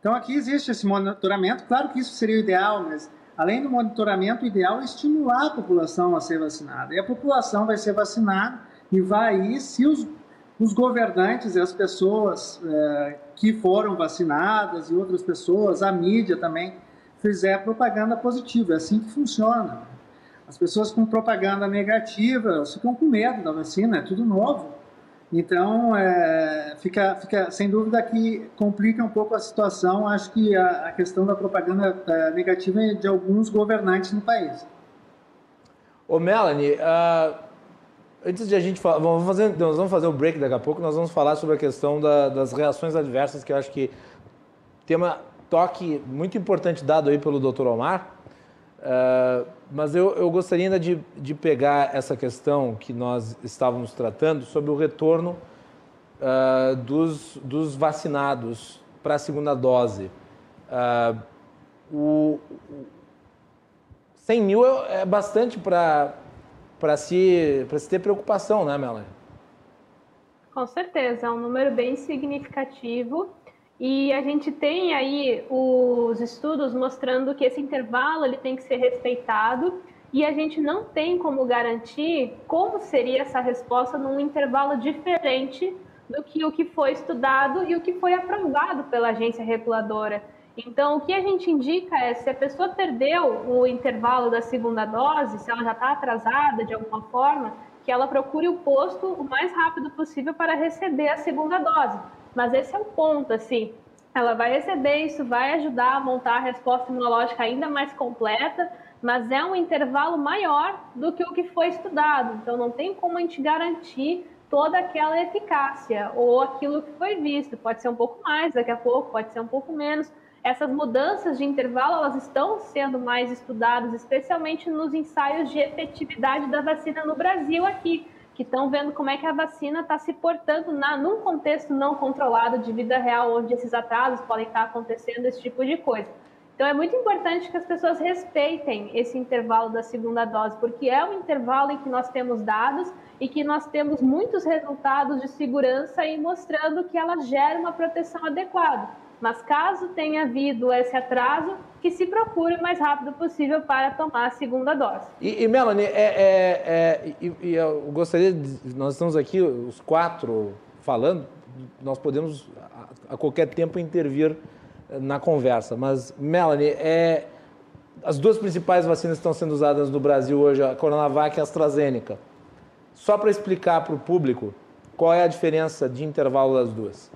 D: Então aqui existe esse monitoramento, claro que isso seria o ideal, mas além do monitoramento, o ideal é estimular a população a ser vacinada. E a população vai ser vacinada e vai ir se os, os governantes e as pessoas é, que foram vacinadas e outras pessoas, a mídia também, fizer propaganda positiva. É assim que funciona. As pessoas com propaganda negativa ficam com medo da vacina, é tudo novo. Então, é, fica, fica sem dúvida que complica um pouco a situação. Acho que a, a questão da propaganda é, negativa é de alguns governantes no país.
B: Ô Melanie, uh, antes de a gente falar, vamos fazer, nós vamos fazer um break daqui a pouco, nós vamos falar sobre a questão da, das reações adversas, que eu acho que tem um toque muito importante dado aí pelo Dr. Omar, uh, mas eu, eu gostaria ainda de, de pegar essa questão que nós estávamos tratando sobre o retorno uh, dos, dos vacinados para a segunda dose. Uh, o, 100 mil é, é bastante para se, se ter preocupação, né, Melanie?
E: Com certeza, é um número bem significativo. E a gente tem aí os estudos mostrando que esse intervalo ele tem que ser respeitado e a gente não tem como garantir como seria essa resposta num intervalo diferente do que o que foi estudado e o que foi aprovado pela agência reguladora. Então, o que a gente indica é se a pessoa perdeu o intervalo da segunda dose, se ela já está atrasada de alguma forma, que ela procure o posto o mais rápido possível para receber a segunda dose. Mas esse é o ponto, assim, ela vai receber, isso vai ajudar a montar a resposta imunológica ainda mais completa, mas é um intervalo maior do que o que foi estudado. Então, não tem como a gente garantir toda aquela eficácia ou aquilo que foi visto. Pode ser um pouco mais daqui a pouco, pode ser um pouco menos, essas mudanças de intervalo elas estão sendo mais estudadas, especialmente nos ensaios de efetividade da vacina no Brasil aqui, que estão vendo como é que a vacina está se portando na, num contexto não controlado de vida real, onde esses atrasos podem estar acontecendo, esse tipo de coisa. Então é muito importante que as pessoas respeitem esse intervalo da segunda dose, porque é um intervalo em que nós temos dados e que nós temos muitos resultados de segurança e mostrando que ela gera uma proteção adequada. Mas caso tenha havido esse atraso, que se procure o mais rápido possível para tomar a segunda dose.
B: E, e Melanie, é, é, é, e, eu gostaria de, nós estamos aqui os quatro falando, nós podemos a, a qualquer tempo intervir na conversa, mas Melanie, é, as duas principais vacinas que estão sendo usadas no Brasil hoje, a Coronavac e a AstraZeneca. Só para explicar para o público qual é a diferença de intervalo das duas.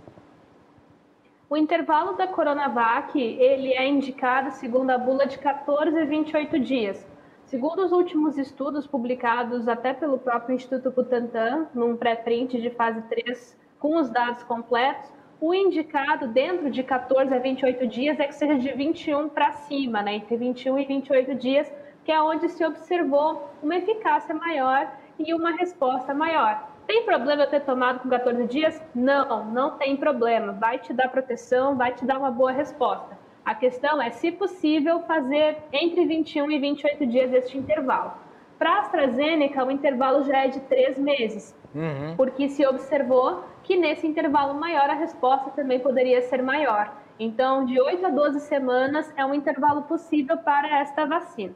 E: O intervalo da Coronavac, ele é indicado segundo a bula de 14 a 28 dias. Segundo os últimos estudos publicados até pelo próprio Instituto Butantan, num pré-print de fase 3 com os dados completos, o indicado dentro de 14 a 28 dias é que seja de 21 para cima, né? entre 21 e 28 dias, que é onde se observou uma eficácia maior e uma resposta maior. Tem problema ter tomado com 14 dias? Não, não tem problema. Vai te dar proteção, vai te dar uma boa resposta. A questão é, se possível, fazer entre 21 e 28 dias este intervalo. Para a AstraZeneca, o intervalo já é de três meses, uhum. porque se observou que nesse intervalo maior a resposta também poderia ser maior. Então, de 8 a 12 semanas é um intervalo possível para esta vacina.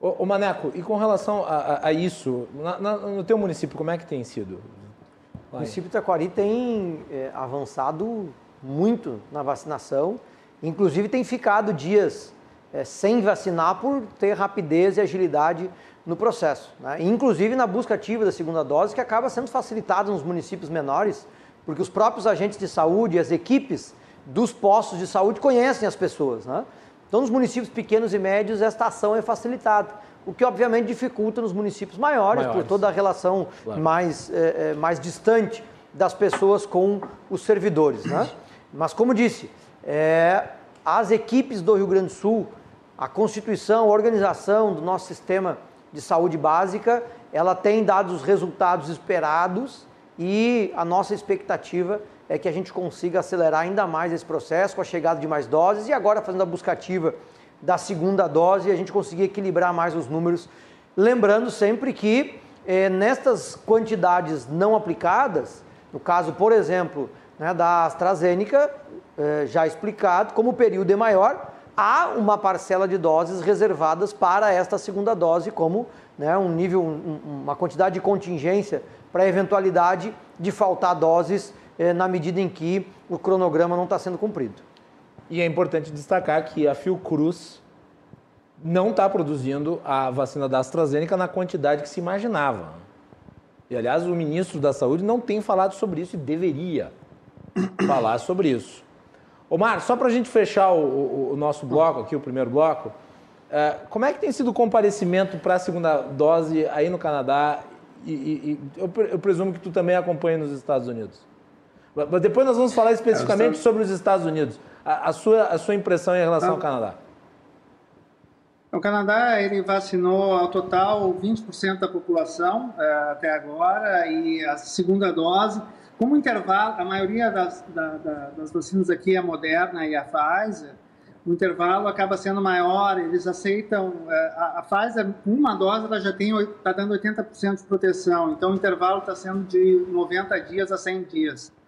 B: Ô, ô Maneco, e com relação a, a, a isso, na, na, no teu município, como é que tem sido?
C: Vai. O município de Taquari tem é, avançado muito na vacinação, inclusive tem ficado dias é, sem vacinar por ter rapidez e agilidade no processo. Né? Inclusive na busca ativa da segunda dose, que acaba sendo facilitada nos municípios menores, porque os próprios agentes de saúde, as equipes dos postos de saúde conhecem as pessoas. Né? Então, nos municípios pequenos e médios, esta ação é facilitada, o que obviamente dificulta nos municípios maiores, maiores. por toda a relação claro. mais, é, mais distante das pessoas com os servidores. Né? Mas, como disse, é, as equipes do Rio Grande do Sul, a constituição, a organização do nosso sistema de saúde básica, ela tem dado os resultados esperados e a nossa expectativa é que a gente consiga acelerar ainda mais esse processo com a chegada de mais doses e agora fazendo a busca ativa da segunda dose a gente conseguir equilibrar mais os números. Lembrando sempre que é, nestas quantidades não aplicadas, no caso, por exemplo, né, da AstraZeneca, é, já explicado, como o período é maior, há uma parcela de doses reservadas para esta segunda dose, como né, um nível, um, uma quantidade de contingência para a eventualidade de faltar doses é, na medida em que o cronograma não está sendo cumprido.
B: E é importante destacar que a Fiocruz não está produzindo a vacina da AstraZeneca na quantidade que se imaginava. E, aliás, o ministro da Saúde não tem falado sobre isso e deveria falar sobre isso. Omar, só para a gente fechar o, o, o, nosso bloco aqui, o primeiro bloco, Uh, como é que tem sido o comparecimento para a segunda dose aí no Canadá? E, e, e eu, eu, presumo que tu também acompanha nos Estados Unidos. Mas depois nós vamos falar especificamente é, sobre os Estados Unidos. A, a, sua, a sua impressão em relação ao Canadá?
D: O Canadá ele vacinou ao total 20% da população é, até agora e a segunda dose, como intervalo, a maioria das, da, da, das vacinas aqui é a Moderna e a Pfizer, o intervalo acaba sendo maior, eles aceitam, é, a, a Pfizer, uma dose, ela já está dando 80% de proteção, então o intervalo está sendo de 90 dias a 100 dias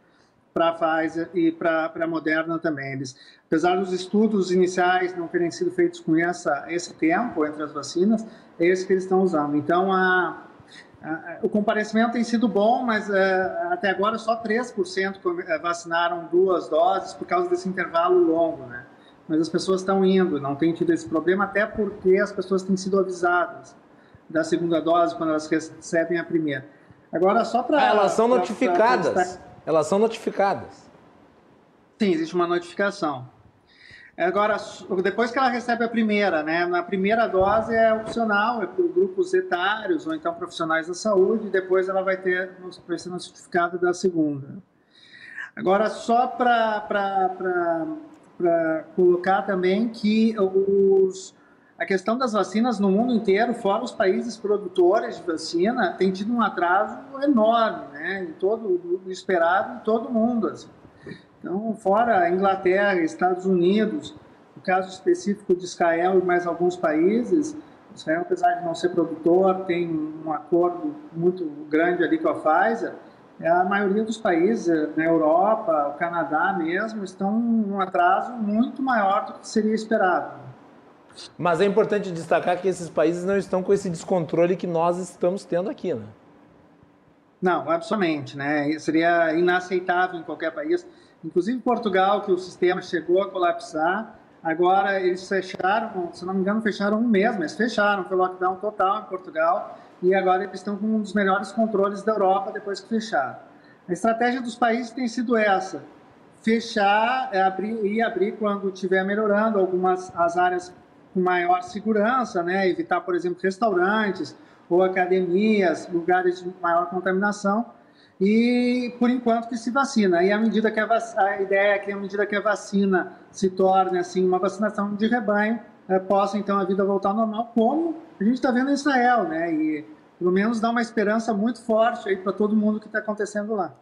D: para a Pfizer e para a Moderna também. Eles, apesar dos estudos iniciais não terem sido feitos com essa, esse tempo entre as vacinas, é esse que eles estão usando. Então, a, a, o comparecimento tem sido bom, mas é, até agora só 3% é, vacinaram duas doses por causa desse intervalo longo, né? Mas as pessoas estão indo, não tem tido esse problema, até porque as pessoas têm sido avisadas da segunda dose quando elas recebem a primeira. Agora, só para.
B: Ah, elas são pra, notificadas. Pra, pra elas são notificadas.
D: Sim, existe uma notificação. Agora, depois que ela recebe a primeira, né? Na primeira dose é opcional, é para grupos etários ou então profissionais da saúde, depois ela vai ter vai ser notificada da segunda. Agora, só para colocar também que os, a questão das vacinas no mundo inteiro, fora os países produtores de vacina, tem tido um atraso enorme, né? Todo o esperado em todo mundo. Assim. Então, fora Inglaterra, Estados Unidos, no caso específico de Israel e mais alguns países, Israel, apesar de não ser produtor, tem um acordo muito grande ali com a Pfizer. A maioria dos países, na Europa, o Canadá mesmo, estão um atraso muito maior do que seria esperado.
B: Mas é importante destacar que esses países não estão com esse descontrole que nós estamos tendo aqui, né?
D: Não, absolutamente, né? Seria inaceitável em qualquer país. Inclusive Portugal, que o sistema chegou a colapsar, agora eles fecharam, se não me engano, fecharam um mês, mas fecharam, foi lockdown total em Portugal, e agora eles estão com um dos melhores controles da Europa depois que fecharam. A estratégia dos países tem sido essa: fechar é abrir, e abrir quando estiver melhorando algumas as áreas com maior segurança, né? evitar, por exemplo, restaurantes ou academias, lugares de maior contaminação, e por enquanto que se vacina. E à medida que a, a ideia é que à medida que a vacina se torne assim uma vacinação de rebanho, é, possa então a vida voltar ao normal, como a gente está vendo em Israel, né? E pelo menos dá uma esperança muito forte aí para todo mundo que está acontecendo lá.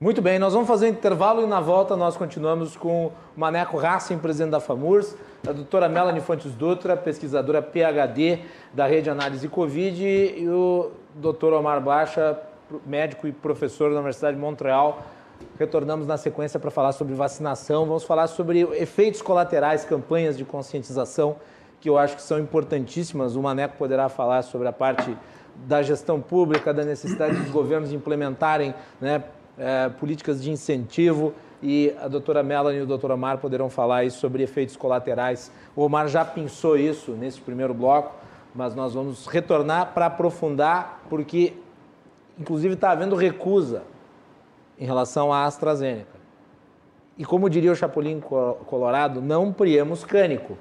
B: Muito bem, nós vamos fazer um intervalo e na volta nós continuamos com o Maneco Racing, presidente da FAMURS, a doutora Melanie Fontes Dutra, pesquisadora PhD da Rede Análise Covid, e o doutor Omar Baixa, médico e professor da Universidade de Montreal. Retornamos na sequência para falar sobre vacinação, vamos falar sobre efeitos colaterais, campanhas de conscientização, que eu acho que são importantíssimas. O Maneco poderá falar sobre a parte da gestão pública, da necessidade dos governos implementarem né, é, políticas de incentivo e a doutora Melanie e o doutor Omar poderão falar sobre efeitos colaterais. O Omar já pensou isso nesse primeiro bloco, mas nós vamos retornar para aprofundar, porque inclusive está havendo recusa em relação à AstraZeneca. E como diria o Chapolin Colorado, não priemos cânico.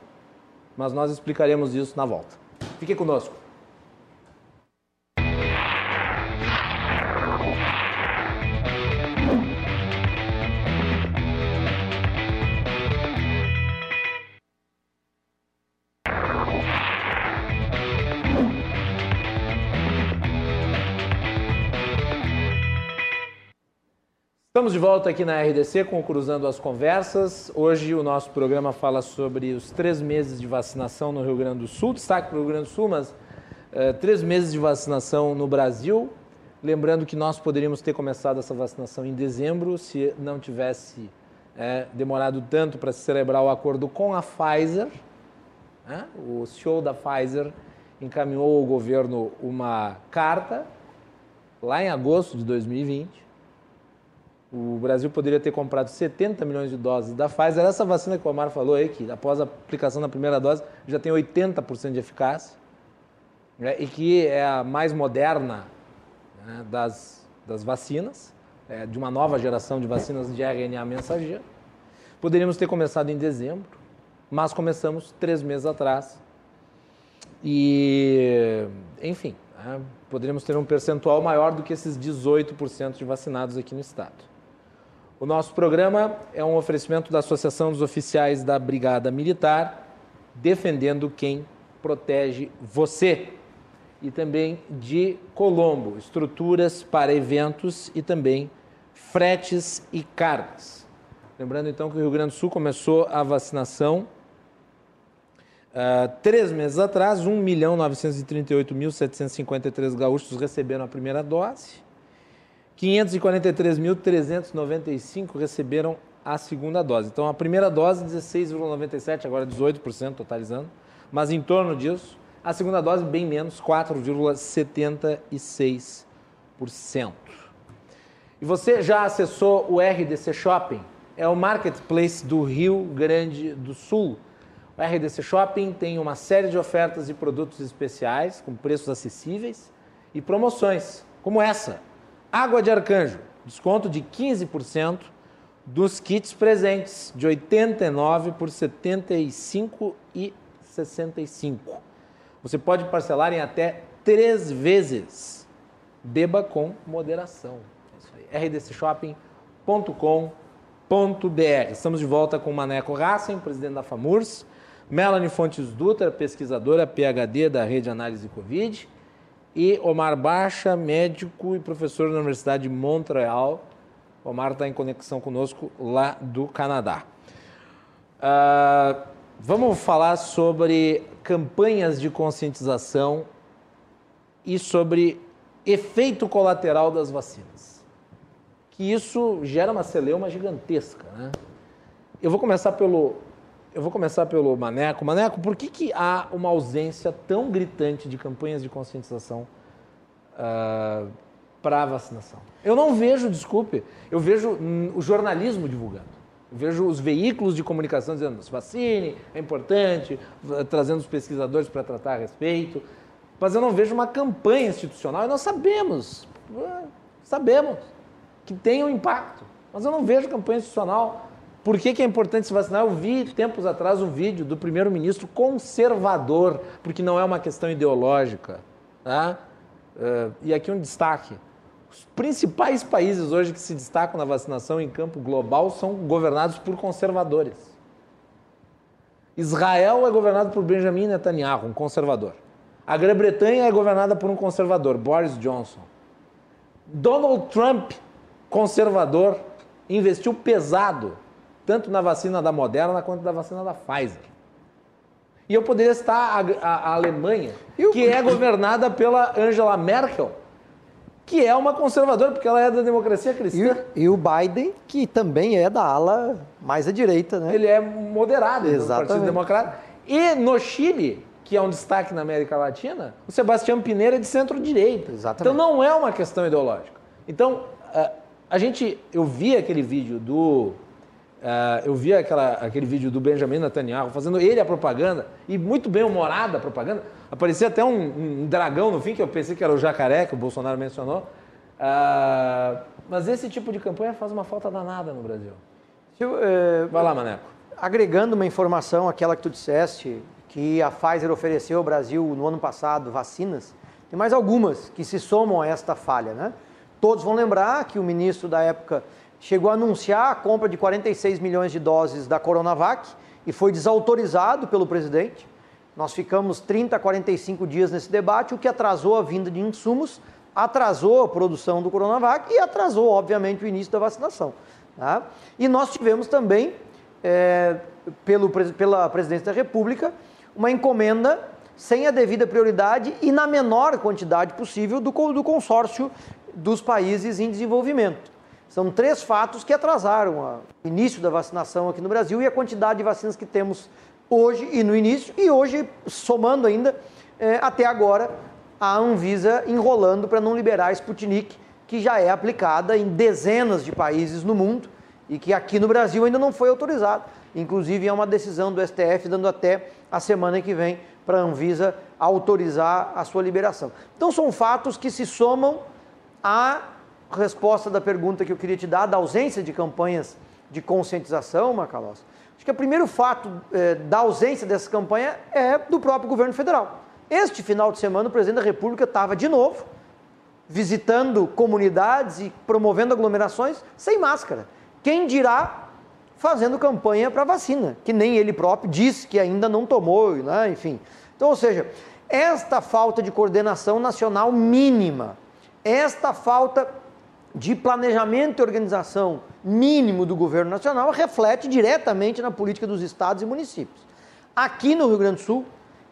B: Mas nós explicaremos isso na volta. Fique conosco. Estamos de volta aqui na RDC com o Cruzando as Conversas. Hoje o nosso programa fala sobre os três meses de vacinação no Rio Grande do Sul. Destaque para o Rio Grande do Sul, mas uh, três meses de vacinação no Brasil. Lembrando que nós poderíamos ter começado essa vacinação em dezembro se não tivesse é, demorado tanto para se celebrar o acordo com a Pfizer. Né? O CEO da Pfizer encaminhou ao governo uma carta lá em agosto de 2020 o Brasil poderia ter comprado 70 milhões de doses da Pfizer. Essa vacina que o Omar falou aí, que após a aplicação da primeira dose já tem 80% de eficácia, né, e que é a mais moderna né, das, das vacinas, é, de uma nova geração de vacinas de RNA mensageiro. Poderíamos ter começado em dezembro, mas começamos três meses atrás, e, enfim, né, poderíamos ter um percentual maior do que esses 18% de vacinados aqui no estado. O nosso programa é um oferecimento da Associação dos Oficiais da Brigada Militar, defendendo quem protege você. E também de Colombo, estruturas para eventos e também fretes e cargas. Lembrando então que o Rio Grande do Sul começou a vacinação uh, três meses atrás, 1.938.753 gaúchos receberam a primeira dose, 543.395 receberam a segunda dose. Então, a primeira dose, 16,97%, agora 18% totalizando, mas em torno disso. A segunda dose, bem menos, 4,76%. E você já acessou o RDC Shopping? É o marketplace do Rio Grande do Sul. O RDC Shopping tem uma série de ofertas e produtos especiais com preços acessíveis e promoções, como essa. Água de arcanjo, desconto de 15% dos kits presentes, de 89 por 75,65. Você pode parcelar em até três vezes. Beba com moderação. É rdcshopping.com.br. Estamos de volta com Maneco Rassen, presidente da FAMURS, Melanie Fontes Dutra, pesquisadora PhD da Rede Análise Covid, e Omar Baixa, médico e professor da Universidade de Montreal, Omar está em conexão conosco lá do Canadá. Uh, vamos falar sobre campanhas de conscientização e sobre efeito colateral das vacinas. Que isso gera uma celeuma gigantesca. Né? Eu vou começar pelo. Eu vou começar pelo Maneco. Maneco, por que, que há uma ausência tão gritante de campanhas de conscientização uh, para a vacinação. Eu não vejo, desculpe, eu vejo o jornalismo divulgando. Vejo os veículos de comunicação dizendo se vacine, é importante, trazendo os pesquisadores para tratar a respeito. Mas eu não vejo uma campanha institucional e nós sabemos, sabemos que tem um impacto. Mas eu não vejo campanha institucional. Por que, que é importante se vacinar? Eu vi tempos atrás um vídeo do primeiro-ministro conservador, porque não é uma questão ideológica. Tá? Uh, e aqui um destaque. Os principais países hoje que se destacam na vacinação em campo global são governados por conservadores. Israel é governado por Benjamin Netanyahu, um conservador. A Grã-Bretanha é governada por um conservador, Boris Johnson. Donald Trump, conservador, investiu pesado, tanto na vacina da Moderna quanto na vacina da Pfizer. E eu poderia estar a, a, a Alemanha, que é governada pela Angela Merkel, que é uma conservadora, porque ela é da democracia cristã.
C: E, o Biden, que também é da ala mais à direita, né?
B: Ele é moderado Exatamente. do Partido Democrata. E no Chile, que é um destaque na América Latina, o Sebastião Pineira é de centro-direita. Então não é uma questão ideológica. Então, a gente, eu vi aquele vídeo do Uh, eu vi aquela, aquele vídeo do Benjamin Netanyahu fazendo ele a propaganda, e muito bem humorada a propaganda. Aparecia até um, um, dragão no fim, que eu pensei que era o jacaré, que o Bolsonaro mencionou. Uh, mas esse tipo de campanha faz uma falta danada no Brasil.
C: Eu, é, Vai lá, Maneco. Agregando uma informação, aquela que tu disseste, que a Pfizer ofereceu ao Brasil no ano passado vacinas, tem mais algumas que se somam a esta falha. Né? Todos vão lembrar que o ministro da época chegou a anunciar a compra de 46 milhões de doses da Coronavac e foi desautorizado pelo presidente. Nós ficamos 30 a 45 dias nesse debate, o que atrasou a vinda de insumos, atrasou a produção do Coronavac e atrasou, obviamente, o início da vacinação. Tá? E nós tivemos também, é, pelo, pela presidência da República, uma encomenda sem a devida prioridade e na menor quantidade possível do, do consórcio dos países em desenvolvimento. São três fatos que atrasaram o início da vacinação aqui no Brasil e a quantidade de vacinas que temos hoje e no início, e hoje, somando ainda, é, até agora, a Anvisa enrolando para não liberar a Sputnik, que já é aplicada em dezenas de países no mundo e que aqui no Brasil ainda não foi autorizado. Inclusive, é uma decisão do STF dando até a semana que vem para a Anvisa autorizar a sua liberação. Então, são fatos que se somam a resposta da pergunta que eu queria te dar, da ausência de campanhas de conscientização, Macalós, acho que o primeiro fato é, da ausência dessa campanha é do próprio governo federal. Este final de semana, o presidente da República estava de novo visitando comunidades e promovendo aglomerações sem máscara. Quem dirá fazendo campanha para vacina, que nem ele próprio disse que ainda não tomou, né? enfim. Então, ou seja, esta falta de coordenação nacional mínima, esta falta de planejamento e organização mínimo do governo nacional reflete diretamente na política dos estados e municípios. Aqui no Rio Grande do Sul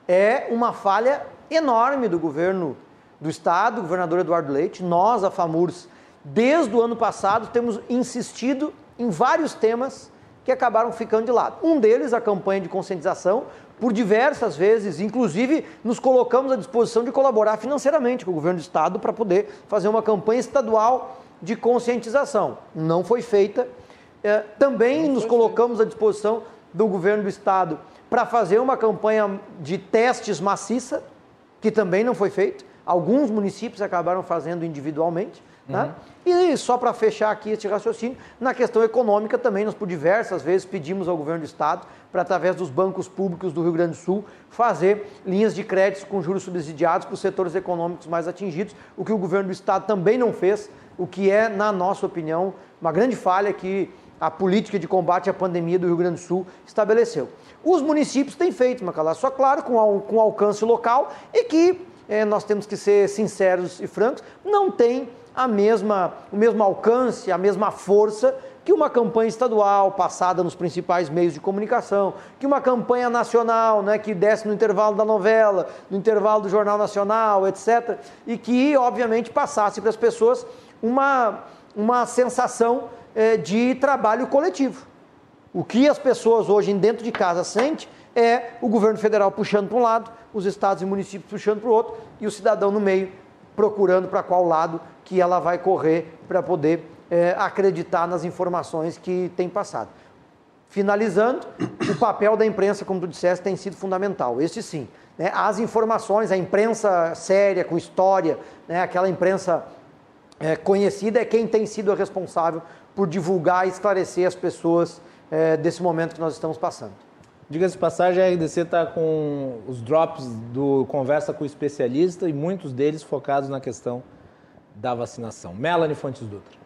C: é uma falha enorme do governo do estado, governador Eduardo Leite. Nós, a FAMURS, desde o ano passado, temos insistido em vários temas que acabaram ficando de lado. Um deles, a campanha de conscientização, por diversas vezes, inclusive nos colocamos à disposição de colaborar financeiramente com o governo do estado para poder fazer uma campanha estadual de conscientização. Não foi feita. É, também nos colocamos à disposição do governo do estado para fazer uma campanha de testes maciça, que também não foi feito. Alguns municípios acabaram fazendo individualmente. Né? E só para fechar aqui este raciocínio, na questão econômica também, nós por diversas vezes pedimos ao governo do estado para, através dos bancos públicos do Rio Grande do Sul, fazer linhas de créditos com juros subsidiados para os setores econômicos mais atingidos, o que o governo do estado também não fez, o que é, na nossa opinião, uma grande falha que a política de combate à pandemia do Rio Grande do Sul estabeleceu. Os municípios têm feito, Macalá, só claro, com, com alcance local e que, é, nós temos que ser sinceros e francos, não tem a mesma, o mesmo alcance, a mesma força que uma campanha estadual passada nos principais meios de comunicação, que uma campanha nacional, né, que desce no intervalo da novela, no intervalo do Jornal Nacional, etc., e que, obviamente, passasse para as pessoas uma, uma sensação eh, de trabalho coletivo. O que as pessoas hoje dentro de casa sentem é o governo federal puxando para um lado, os estados e municípios puxando para o outro, e o cidadão no meio procurando para qual lado que ela vai correr para poder é, acreditar nas informações que tem passado. Finalizando, o papel da imprensa, como tu disseste, tem sido fundamental. Este sim. Né? As informações, a imprensa séria, com história, né? aquela imprensa é, conhecida, é quem tem sido responsável por divulgar e esclarecer as pessoas é, desse momento que nós estamos passando.
B: Diga-se de passagem, a RDC está com os drops do Conversa com o Especialista e muitos deles focados na questão da vacinação. Melanie Fontes Dutra.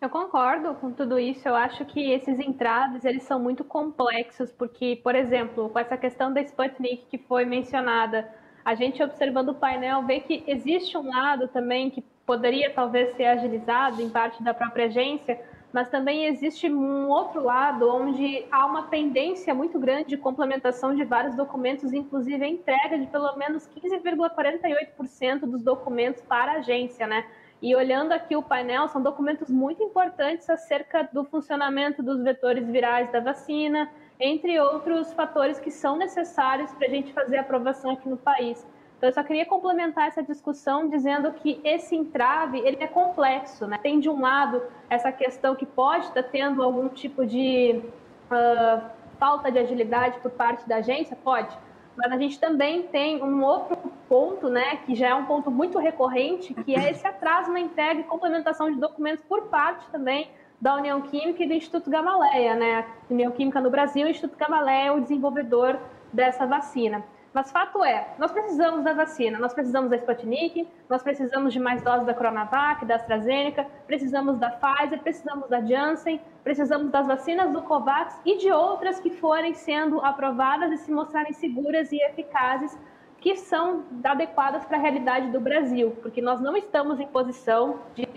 E: Eu concordo com tudo isso. Eu acho que esses entraves eles são muito complexos, porque, por exemplo, com essa questão da Sputnik que foi mencionada, a gente observando o painel vê que existe um lado também que poderia talvez ser agilizado em parte da própria agência, mas também existe um outro lado onde há uma tendência muito grande de complementação de vários documentos, inclusive a entrega de pelo menos 15,48% dos documentos para a agência, né? E olhando aqui o painel, são documentos muito importantes acerca do funcionamento dos vetores virais da vacina, entre outros fatores que são necessários para a gente fazer a aprovação aqui no país. Então, eu só queria complementar essa discussão dizendo que esse entrave ele é complexo, né? Tem de um lado essa questão que pode estar tendo algum tipo de uh, falta de agilidade por parte da agência, pode. Mas a gente também tem um outro ponto, né, que já é um ponto muito recorrente, que é esse atraso na entrega e complementação de documentos por parte também da União Química e do Instituto Gamaleia, né? União Química no Brasil o Instituto Gamaleia é o desenvolvedor dessa vacina. Mas fato é, nós precisamos da vacina, nós precisamos da Sputnik, nós precisamos de mais doses da Coronavac, da AstraZeneca, precisamos da Pfizer, precisamos da Janssen, precisamos das vacinas do Covax e de outras que forem sendo aprovadas e se mostrarem seguras e eficazes, que são adequadas para a realidade do Brasil, porque nós não estamos em posição de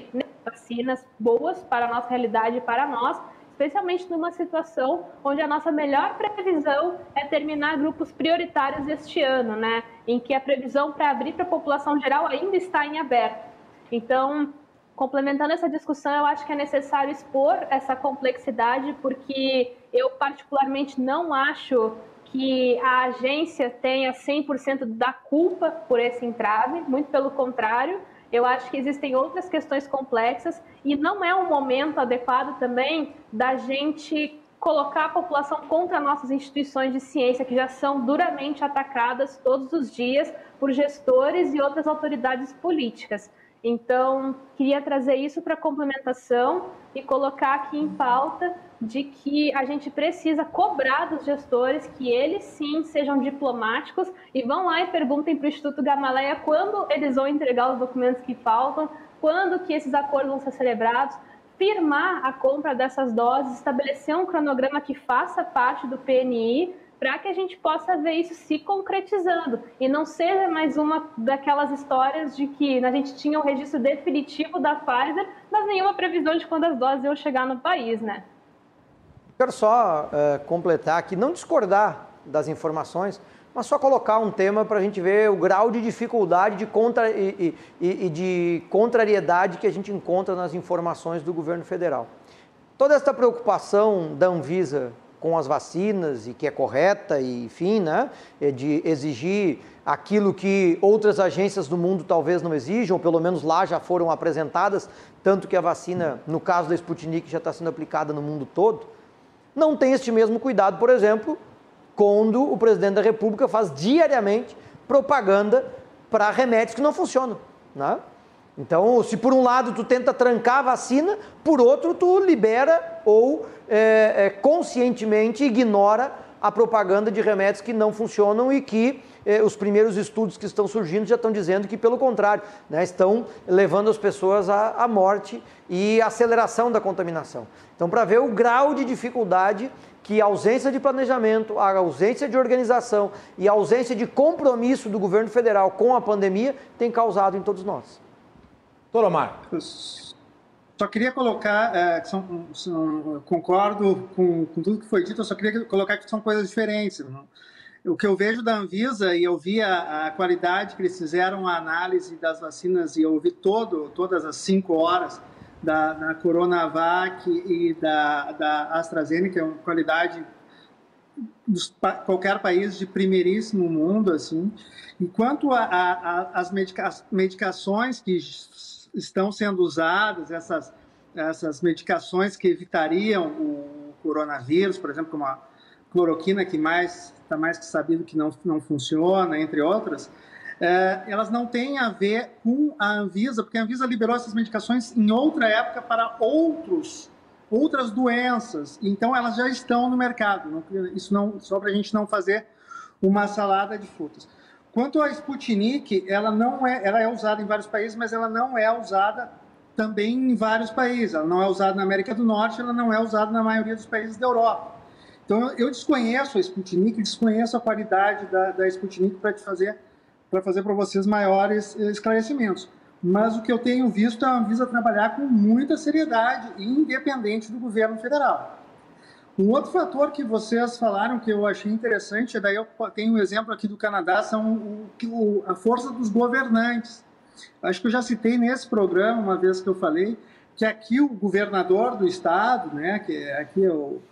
E: vacinas boas para a nossa realidade e para nós, especialmente numa situação onde a nossa melhor previsão é terminar grupos prioritários este ano, né? Em que a previsão para abrir para a população geral ainda está em aberto. Então, complementando essa discussão, eu acho que é necessário expor essa complexidade, porque eu particularmente não acho que a agência tenha 100% da culpa por esse entrave, muito pelo contrário, eu acho que existem outras questões complexas e não é um momento adequado também da gente colocar a população contra nossas instituições de ciência, que já são duramente atacadas todos os dias por gestores e outras autoridades políticas. Então, queria trazer isso para complementação e colocar aqui em pauta de que a gente precisa cobrar dos gestores que eles sim sejam diplomáticos e vão lá e perguntem para o Instituto Gamaleia quando eles vão entregar os documentos que faltam, quando que esses acordos vão ser celebrados, firmar a compra dessas doses, estabelecer um cronograma que faça parte do PNI para que a gente possa ver isso se concretizando e não seja mais uma daquelas histórias de que a gente tinha o registro definitivo da Pfizer, mas nenhuma previsão de quando as doses iam chegar no país, né?
C: Quero só uh, completar aqui, não discordar das informações, mas só colocar um tema para a gente ver o grau de dificuldade de contra, e, e, e de contrariedade que a gente encontra nas informações do governo federal. Toda essa preocupação da Anvisa com as vacinas e que é correta e enfim, né, é de exigir aquilo que outras agências do mundo talvez não exijam, ou pelo menos lá já foram apresentadas, tanto que a vacina, no caso da Sputnik, já está sendo aplicada no mundo todo, não tem este mesmo cuidado, por exemplo, quando o presidente da República faz diariamente propaganda para remédios que não funcionam, né? Então, se por um lado tu tenta trancar a vacina, por outro tu libera ou é, é, conscientemente ignora a propaganda de remédios que não funcionam e que eh, os primeiros estudos que estão surgindo já estão dizendo que, pelo contrário, né, estão levando as pessoas à, à morte e aceleração da contaminação. Então, para ver o grau de dificuldade que a ausência de planejamento, a ausência de organização e a ausência de compromisso do governo federal com a pandemia tem causado em todos nós.
B: Toromar.
D: Só queria colocar, é, são, são, concordo com, com, tudo que foi dito, eu só queria colocar que são coisas diferentes. Não? O que eu vejo da Anvisa, e eu vi a, a, qualidade que eles fizeram a análise das vacinas, e eu vi todo, todas as cinco horas da, da Coronavac e da, da AstraZeneca, é uma qualidade qualquer país de primeiríssimo mundo, assim. E quanto às medica, medicações que estão sendo usadas, essas, essas medicações que evitariam o coronavírus, por exemplo, como a cloroquina, que mais está mais que sabido que não, não funciona, entre outras, é, elas não têm a ver com a Anvisa, porque a Anvisa liberou essas medicações em outra época para outros outras doenças, então elas já estão no mercado. isso não só para a gente não fazer uma salada de frutas. Quanto à Sputnik, ela não é, ela é usada em vários países, mas ela não é usada também em vários países. Ela não é usada na América do Norte, ela não é usada na maioria dos países da Europa. Então eu desconheço a Sputnik, desconheço a qualidade da, da Sputnik para fazer para fazer para vocês maiores eh, esclarecimentos. Mas o que eu tenho visto é a Anvisa trabalhar com muita seriedade, independente do governo federal. Um outro fator que vocês falaram que eu achei interessante, daí eu tenho um exemplo aqui do Canadá, são o, o, a força dos governantes. Acho que eu já citei nesse programa, uma vez que eu falei, que aqui o governador do estado, né, que aqui eu,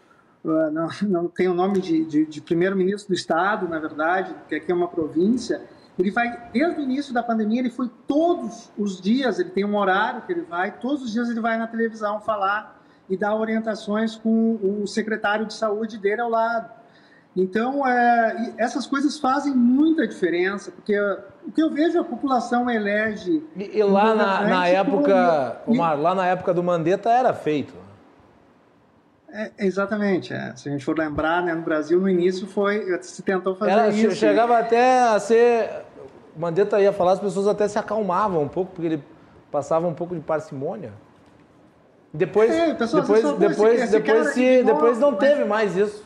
D: não, não tem o nome de, de, de primeiro-ministro do estado, na verdade, que aqui é uma província, ele vai, desde o início da pandemia, ele foi todos os dias, ele tem um horário que ele vai, todos os dias ele vai na televisão falar e dar orientações com o secretário de saúde dele ao lado. Então, é, essas coisas fazem muita diferença, porque o que eu vejo a população elege.
B: E, e lá na, na época, como, Omar, lá na época do Mandetta era feito.
D: É, exatamente. É. Se a gente for lembrar, né, no Brasil, no início foi se tentou fazer era, isso.
B: Chegava até a ser. O Mandetta ia falar, as pessoas até se acalmavam um pouco, porque ele passava um pouco de parcimônia. Depois, é, pessoal, depois, depois, esse, depois, esse se, depois não teve mais isso.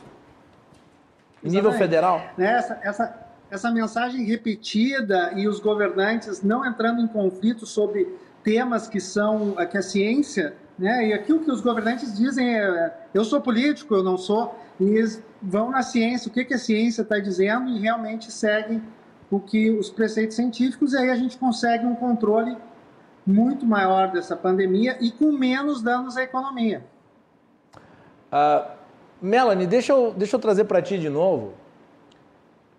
B: Em nível federal.
D: Né, essa, essa, essa mensagem repetida e os governantes não entrando em conflito sobre temas que são que a ciência, né? E aquilo que os governantes dizem é, eu sou político, eu não sou, e eles vão na ciência, o que, que a ciência está dizendo e realmente seguem o que os preceitos científicos, e aí a gente consegue um controle muito maior dessa pandemia e com menos danos à economia.
B: Uh, Melanie, deixa eu, deixa eu trazer para ti de novo.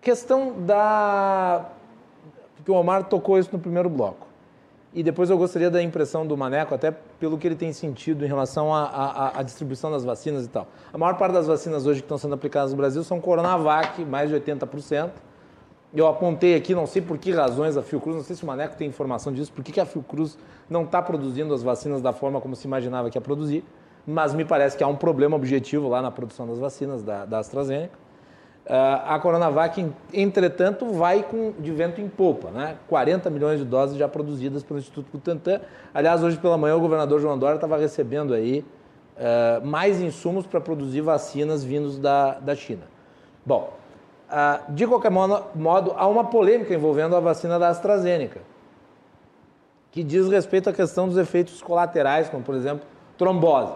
B: Questão da. Porque o Omar tocou isso no primeiro bloco. E depois eu gostaria da impressão do Maneco, até pelo que ele tem sentido em relação à distribuição das vacinas e tal. A maior parte das vacinas hoje que estão sendo aplicadas no Brasil são Coronavac, mais de 80%. Eu apontei aqui, não sei por que razões a Fiocruz, não sei se o Maneco tem informação disso, por que, a Fiocruz não está produzindo as vacinas da forma como se imaginava que ia produzir. mas me parece que há um problema objetivo lá na produção das vacinas da, da AstraZeneca. Uh, a Coronavac, entretanto, vai com, de vento em popa, né? 40 milhões de doses já produzidas pelo Instituto Butantan. Aliás, hoje pela manhã o governador João Dória estava recebendo aí uh, mais insumos para produzir vacinas vindos da, da China. Bom, de qualquer modo, modo, há uma polêmica envolvendo a vacina da AstraZeneca, que diz respeito à questão dos efeitos colaterais, como por exemplo trombose.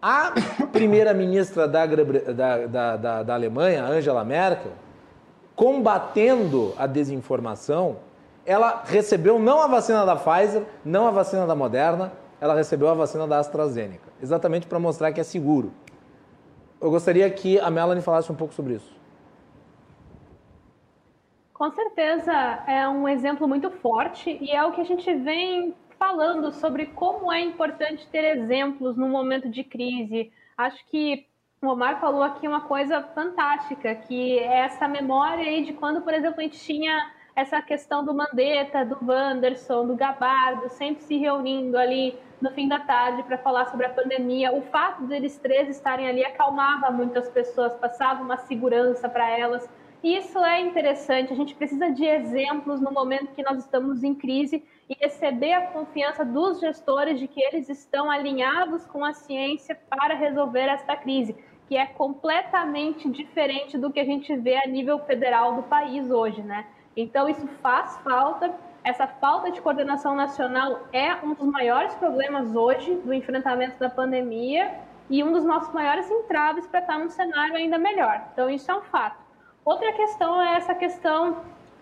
B: A primeira-ministra da, da, da, da, Alemanha, Angela Merkel, combatendo a desinformação, ela recebeu não a vacina da Pfizer, não a vacina da Moderna, ela recebeu a vacina da AstraZeneca, exatamente para mostrar que é seguro. Eu gostaria que a Melanie falasse um pouco sobre isso.
E: Com certeza é um exemplo muito forte e é o que a gente vem falando sobre como é importante ter exemplos no momento de crise. Acho que o Omar falou aqui uma coisa fantástica, que é essa memória aí de quando, por exemplo, a gente tinha essa questão do Mandetta, do Wanderson, do Gabardo, sempre se reunindo ali no fim da tarde para falar sobre a pandemia. O fato deles três estarem ali acalmava muitas pessoas, passava uma segurança para elas. Isso é interessante, a gente precisa de exemplos no momento que nós estamos em crise e receber a confiança dos gestores de que eles estão alinhados com a ciência para resolver esta crise, que é completamente diferente do que a gente vê a nível federal do país hoje, né? Então isso faz falta. Essa falta de coordenação nacional é um dos maiores problemas hoje do enfrentamento da pandemia e um dos nossos maiores entraves para estar num cenário ainda melhor. Então isso é um fato. Outra questão é essa questão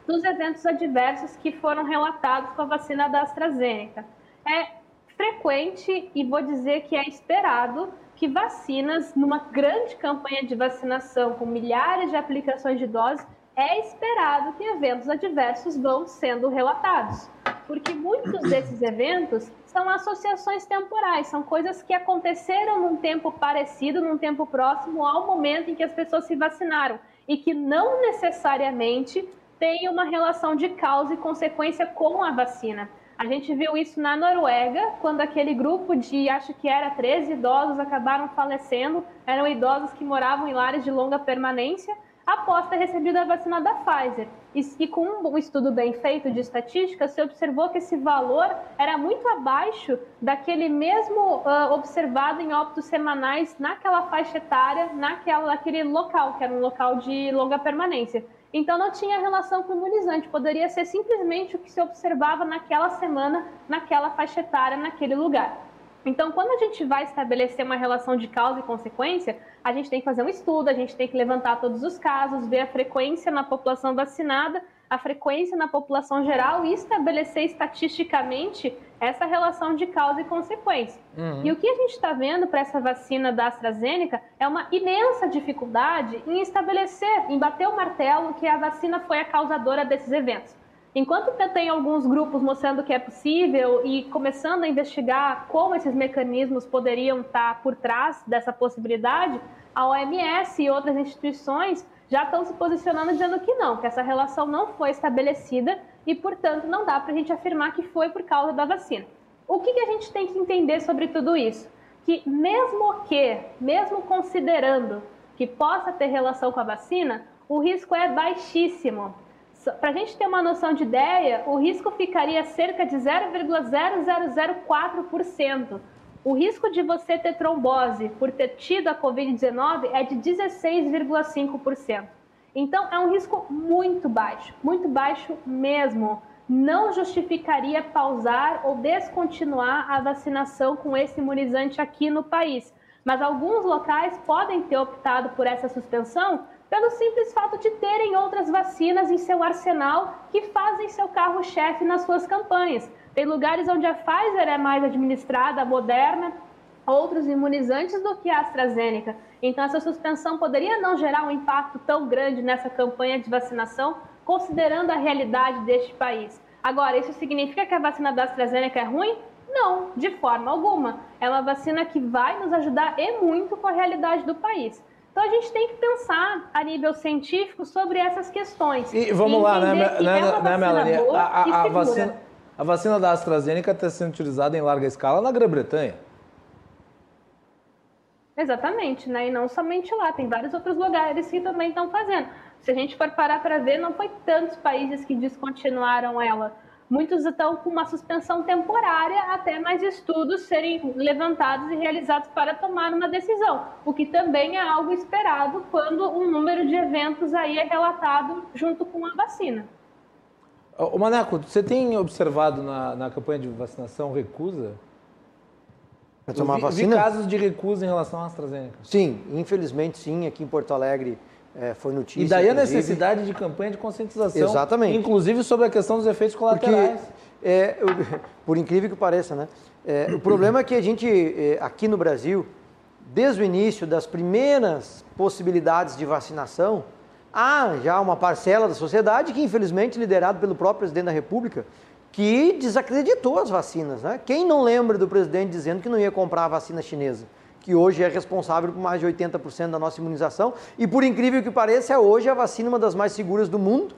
E: dos eventos adversos que foram relatados com a vacina da AstraZeneca. É frequente e vou dizer que é esperado que vacinas, numa grande campanha de vacinação com milhares de aplicações de doses, é esperado que eventos adversos vão sendo relatados, porque muitos desses eventos são associações temporais, são coisas que aconteceram num tempo parecido, num tempo próximo ao momento em que as pessoas se vacinaram e que não necessariamente tem uma relação de causa e consequência com a vacina. A gente viu isso na Noruega, quando aquele grupo de, acho que era 13 idosos, acabaram falecendo, eram idosos que moravam em lares de longa permanência, após ter recebido a vacina da Pfizer. E, com um estudo bem feito de estatística, se observou que esse valor era muito abaixo daquele mesmo uh, observado em óbitos semanais naquela faixa etária, naquela, naquele local, que era um local de longa permanência. Então não tinha relação com o imunizante, poderia ser simplesmente o que se observava naquela semana, naquela faixa etária, naquele lugar. Então, quando a gente vai estabelecer uma relação de causa e consequência, a gente tem que fazer um estudo, a gente tem que levantar todos os casos, ver a frequência na população vacinada, a frequência na população geral e estabelecer estatisticamente essa relação de causa e consequência. Uhum. E o que a gente está vendo para essa vacina da AstraZeneca é uma imensa dificuldade em estabelecer, em bater o martelo que a vacina foi a causadora desses eventos. Enquanto tem alguns grupos mostrando que é possível e começando a investigar como esses mecanismos poderiam estar por trás dessa possibilidade, a OMS e outras instituições já estão se posicionando dizendo que não, que essa relação não foi estabelecida e, portanto, não dá para a gente afirmar que foi por causa da vacina. O que, que a gente tem que entender sobre tudo isso? Que mesmo que, mesmo considerando que possa ter relação com a vacina, o risco é baixíssimo. Para a gente ter uma noção de ideia, o risco ficaria cerca de 0,0004%. O risco de você ter trombose por ter tido a Covid-19 é de 16,5%. Então, é um risco muito baixo, muito baixo mesmo. Não justificaria pausar ou descontinuar a vacinação com esse imunizante aqui no país. Mas alguns locais podem ter optado por essa suspensão pelo simples fato de terem outras vacinas em seu arsenal que fazem seu carro-chefe nas suas campanhas. Tem lugares onde a Pfizer é mais administrada, a Moderna, outros imunizantes do que a AstraZeneca. Então, essa suspensão poderia não gerar um impacto tão grande nessa campanha de vacinação, considerando a realidade deste país. Agora, isso significa que a vacina da AstraZeneca é ruim? Não, de forma alguma. É uma vacina que vai nos ajudar e muito com a realidade do país. Então a gente tem que pensar a nível científico sobre essas questões.
B: E vamos e lá, né, né, é né Melanie? A, a, a, vacina, a vacina da AstraZeneca está sendo utilizada em larga escala na Grã-Bretanha.
E: Exatamente, né? E não somente lá, tem vários outros lugares que também estão fazendo. Se a gente for parar para ver, não foi tantos países que descontinuaram ela. Muitos estão com uma suspensão temporária até mais estudos serem levantados e realizados para tomar uma decisão, o que também é algo esperado quando um número de eventos aí é relatado junto com a vacina.
B: O Maneco, você tem observado na, na campanha de vacinação recusa?
C: Para tomar
B: vi,
C: vacina?
B: Vi casos de recusa em relação à AstraZeneca.
C: Sim, infelizmente sim, aqui em Porto Alegre é, foi notícia.
B: E daí a necessidade de campanha de conscientização.
C: Exatamente.
B: Inclusive sobre a questão dos efeitos colaterais.
C: Porque, é, eu- por incrível que pareça, né? É, o problema é que a gente, é, aqui no Brasil, desde o início das primeiras possibilidades de vacinação, há já uma parcela da sociedade que, infelizmente, liderado pelo próprio presidente da República, que desacreditou as vacinas. Né? Quem não lembra do presidente dizendo que não ia comprar a vacina chinesa? Que hoje é responsável por mais de 80% da nossa imunização e, por incrível que pareça, é hoje a vacina uma das mais seguras do mundo.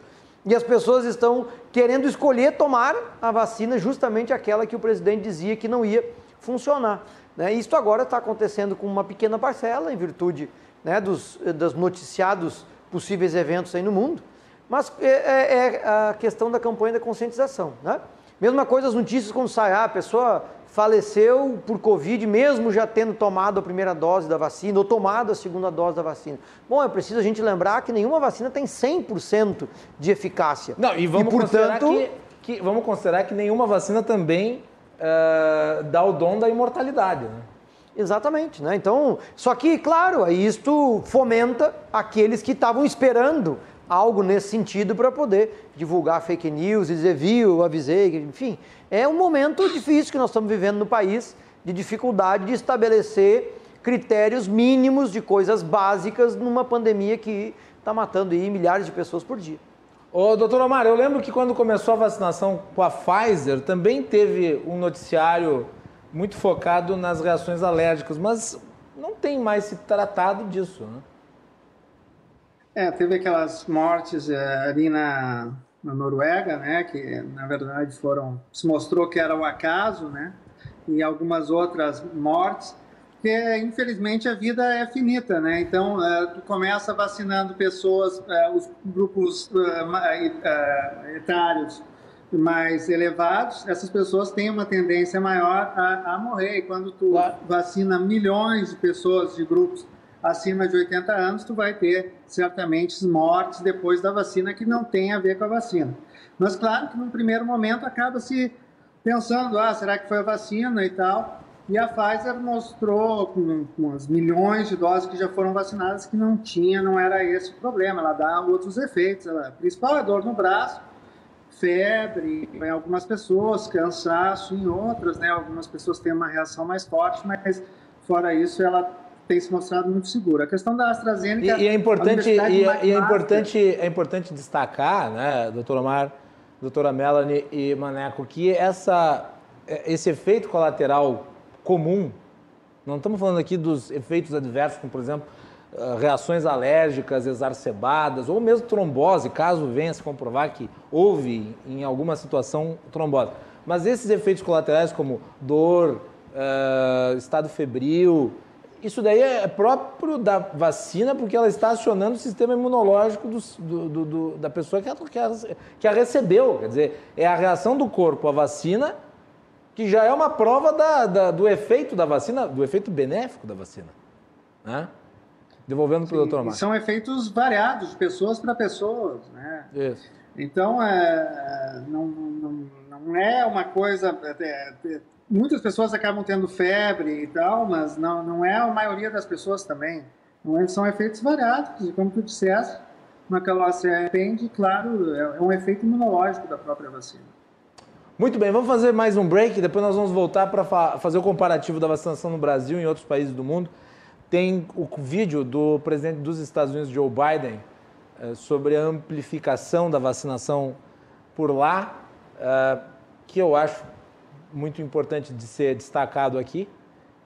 C: E as pessoas estão querendo escolher tomar a vacina justamente aquela que o presidente dizia que não ia funcionar. Né? Isso agora está acontecendo com uma pequena parcela, em virtude né, dos, dos noticiados possíveis eventos aí no mundo. Mas é, é- é a questão da campanha da conscientização. Né? Mesma coisa as notícias quando sai, ah, a pessoa faleceu por Covid, mesmo já tendo tomado a primeira dose da vacina ou tomado a segunda dose da vacina. Bom, é preciso a gente lembrar que nenhuma vacina tem 100% de eficácia.
B: Não, e vamos, considerar que, que- vamos considerar que nenhuma vacina também eh, dá o dom da imortalidade. Né?
C: Exatamente, né? Então, só que, claro, isto fomenta aqueles que estavam esperando algo nesse sentido para poder divulgar fake news e dizer, viu, avisei, enfim. É um momento difícil que nós estamos vivendo no país, de dificuldade de estabelecer critérios mínimos de coisas básicas numa pandemia que está matando aí milhares de pessoas por dia.
B: Ô, doutor Omar, eu lembro que quando começou a vacinação com a Pfizer, também teve um noticiário muito focado nas reações alérgicas, mas não tem mais se tratado disso, né?
D: É, teve aquelas mortes eh, ali na, na Noruega, né, que na verdade foram, se mostrou que era um acaso, né, e algumas outras mortes, porque infelizmente a vida é finita, né, então eh, tu começa vacinando pessoas, eh, os grupos eh, etários mais elevados, essas pessoas têm uma tendência maior a, a morrer, e quando tu
B: Claro.
D: vacina milhões de pessoas de grupos acima de 80 anos, tu vai ter certamente mortes depois da vacina que não tem a ver com a vacina. Mas claro que num primeiro momento acaba se pensando, ah, será que foi a vacina e tal? E a Pfizer mostrou com, com as milhões de doses que já foram vacinadas que não tinha, não era esse o problema. Ela dá outros efeitos. A principal é dor no braço, febre em algumas pessoas, cansaço em outras, né? Algumas pessoas têm uma reação mais forte, mas fora isso ela tem se mostrado muito segura. A questão da
B: E,
D: AstraZeneca...
B: e é
D: a
B: importante, e é, e é
D: vasta-
B: importante, é importante destacar, né, doutor Omar, doutora Melanie e Maneco, que essa, esse efeito colateral comum, não estamos falando aqui dos efeitos adversos, como por exemplo, ah, reações alérgicas exacerbadas, ou mesmo trombose, caso venha se comprovar que houve em alguma situação trombose. Mas esses efeitos colaterais como dor, ah, estado febril, isso daí é próprio da vacina, porque ela está acionando o sistema imunológico do- do- do- da pessoa que a, que, a, que a recebeu. Quer dizer, é a reação do corpo à vacina, que já é uma prova da- da- do efeito da vacina, do efeito benéfico da vacina. Né? Devolvendo para o doutor Omar.
D: são efeitos variados, de pessoas para pessoas, né?
B: Isso.
D: Então, é, não, não, não é uma coisa. É, é, muitas pessoas acabam tendo febre e tal, mas não, não é a maioria das pessoas também. É- são efeitos variados, e como tu disseste, naquela se depende, claro, é, é um efeito imunológico da própria vacina.
B: Muito bem, vamos fazer mais um break, depois nós vamos voltar para fazer o comparativo da vacinação no Brasil e em outros países do mundo. Tem o vídeo do presidente dos Estados Unidos, Joe Biden, eh, sobre a amplificação da vacinação por lá, eh, que eu acho muito importante de ser destacado aqui.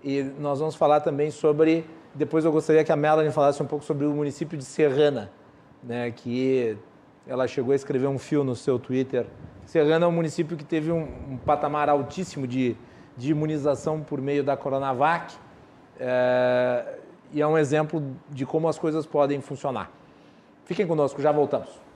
B: E nós vamos falar também sobre. Depois eu gostaria que a Melanie falasse um pouco sobre o município de Serrana, né, que ela chegou a escrever um fio no seu Twitter. Serrana é um município que teve um, um patamar altíssimo de, de imunização por meio da Coronavac. É, e é um exemplo de como as coisas podem funcionar. Fiquem conosco, já voltamos.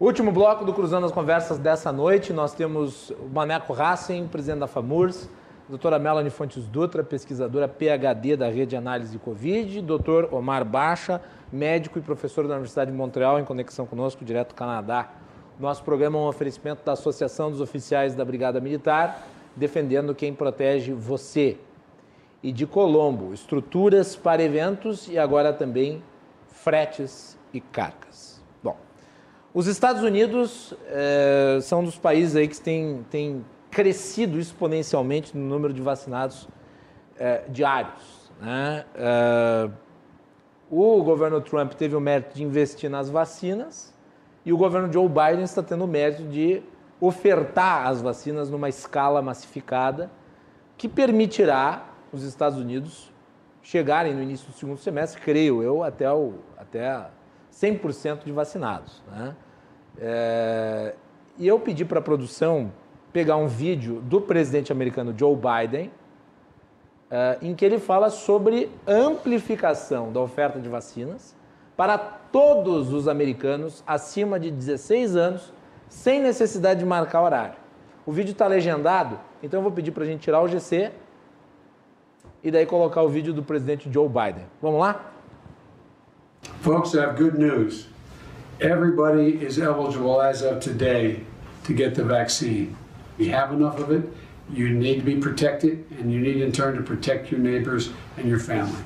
B: Último bloco do Cruzando as Conversas dessa noite, nós temos o Maneco Racing, presidente da FAMURS, doutora Melanie Fontes Dutra, pesquisadora PhD da Rede de Análise de Covid, doutor Omar Baixa, médico e professor da Universidade de Montreal, em conexão conosco, direto do Canadá. Nosso programa é um oferecimento da Associação dos Oficiais da Brigada Militar, defendendo quem protege você. E de Colombo, estruturas para eventos e agora também fretes e cargas. Os Estados Unidos é, são um dos países aí que têm, têm crescido exponencialmente no número de vacinados é, diários. Né? É, o governo Trump teve o mérito de investir nas vacinas e o governo Joe Biden está tendo o mérito de ofertar as vacinas numa escala massificada que permitirá os Estados Unidos chegarem no início do segundo semestre, creio eu, até, o, até 100% de vacinados. Né? É, e eu pedi para a produção pegar um vídeo do presidente americano Joe Biden, é, em que ele fala sobre amplificação da oferta de vacinas para todos os americanos acima de 16 anos, sem necessidade de marcar horário. O vídeo está legendado, então eu vou pedir para a gente tirar o GC e daí colocar o vídeo do presidente Joe Biden. Vamos lá?
F: Folks, I have good news. Everybody is eligible as of today to get the vaccine. You have enough of it, you need to be protected, and you need in turn to protect your neighbors and your family.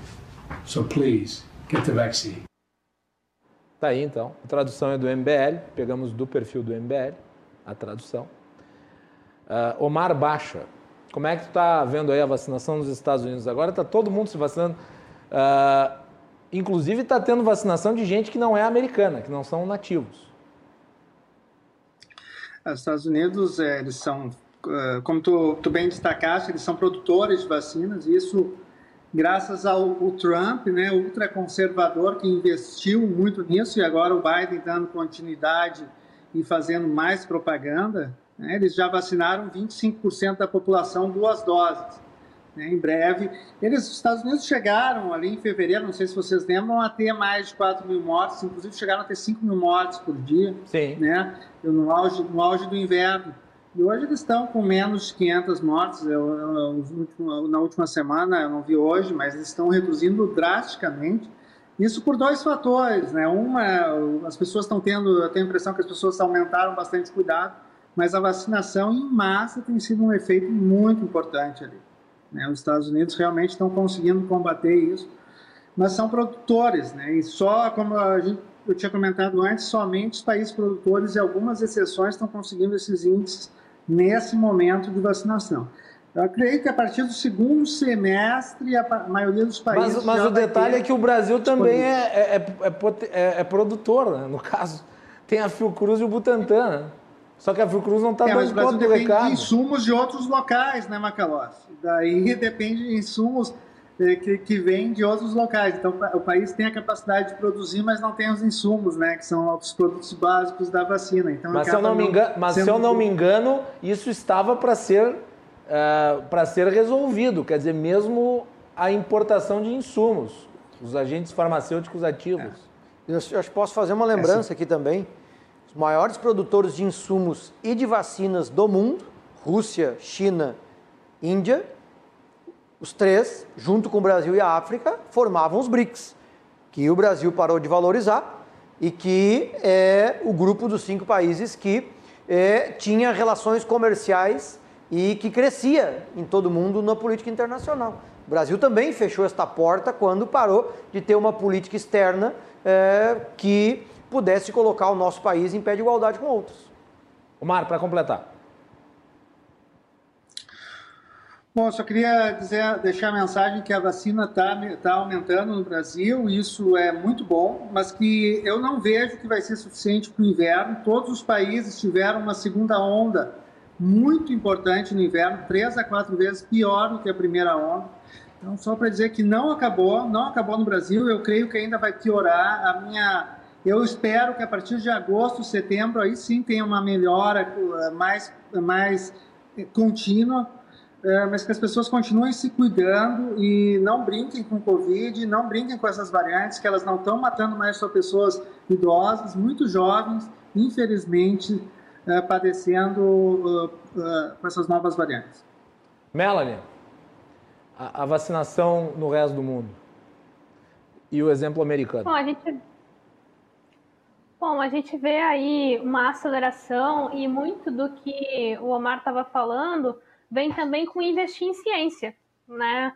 F: So please, get the vaccine.
B: Tá aí então. A tradução é do MBL, pegamos do perfil do MBL a tradução. Uh, Omar Baixa, como é que tu está vendo aí a vacinação nos Estados Unidos? Agora está todo mundo se vacinando. Uh, Inclusive está tendo vacinação de gente que não é americana, que não são nativos.
D: Os Estados Unidos, é, eles são, é, como tu, tu, bem destacaste, eles são produtores de vacinas, e isso graças ao, ao Trump, né, ultraconservador, que investiu muito nisso, e agora o Biden dando continuidade e fazendo mais propaganda, né, eles já vacinaram 25% da população duas doses né, em breve. Eles, os Estados Unidos chegaram ali em fevereiro, não sei se vocês lembram, a ter mais de 4 mil mortes, inclusive chegaram a ter 5 mil mortes por dia,
B: Sim.
D: né, no auge, no auge do inverno. E hoje eles estão com menos de 500 mortes. Eu, eu, na última semana, eu não vi hoje, mas eles estão reduzindo drasticamente. Isso por dois fatores, né? Uma, as pessoas estão tendo, eu tenho a impressão que as pessoas aumentaram bastante cuidado, mas a vacinação em massa tem sido um efeito muito importante ali. Né? Os Estados Unidos realmente estão conseguindo combater isso, mas são produtores, né? e só, como gente, eu tinha comentado antes, somente os países produtores e algumas exceções estão conseguindo esses índices nesse momento de vacinação. Eu acredito que a partir do segundo semestre, a maioria dos países.
B: Mas, mas o detalhe é que o Brasil também é, é, é, é, é produtor, né? no caso. Tem a Fiocruz e o Butantan. Né? Só que a Fiocruz não está é, dando conta do recado.
D: de insumos de outros locais, né, Macalossi? Daí depende de insumos eh, que, que vêm de outros locais. Então, o país tem a capacidade de produzir, mas não tem os insumos, né, que são os produtos básicos da vacina. Então,
B: mas se eu não me engano, mas se eu não me engano isso estava para ser uh, eh, para ser resolvido. Quer dizer, mesmo a importação de insumos, os agentes farmacêuticos ativos. É.
C: Eu, eu posso fazer uma lembrança é, aqui também maiores produtores de insumos e de vacinas do mundo, Rússia, China, Índia, os três, junto com o Brasil e a África, formavam os BRICS, que o Brasil parou de valorizar e que é o grupo dos cinco países que é, tinha relações comerciais e que crescia em todo o mundo na política internacional. O Brasil também fechou esta porta quando parou de ter uma política externa é, que pudesse colocar o nosso país em pé de igualdade com outros.
B: Omar, para completar.
D: Bom, só queria dizer, deixar a mensagem que a vacina está tá aumentando no Brasil, isso é muito bom, mas que eu não vejo que vai ser suficiente para o inverno. Todos os países tiveram uma segunda onda muito importante no inverno, três a quatro vezes pior do que a primeira onda. Então, só para dizer que não acabou, não acabou no Brasil, eu creio que ainda vai piorar. A minha, eu espero que a partir de agosto, setembro, aí sim tenha uma melhora eh, mais, mais contínua, eh, mas que as pessoas continuem se cuidando e não brinquem com Covid, não brinquem com essas variantes, que elas não estão matando mais só pessoas idosas, muito jovens, infelizmente, uh, padecendo com essas novas variantes.
B: Melanie, a, a, vacinação no resto do mundo e o exemplo americano.
E: Bom, a gente, bom, a gente vê aí uma aceleração e muito do que o Omar estava falando vem também com investir em ciência, né?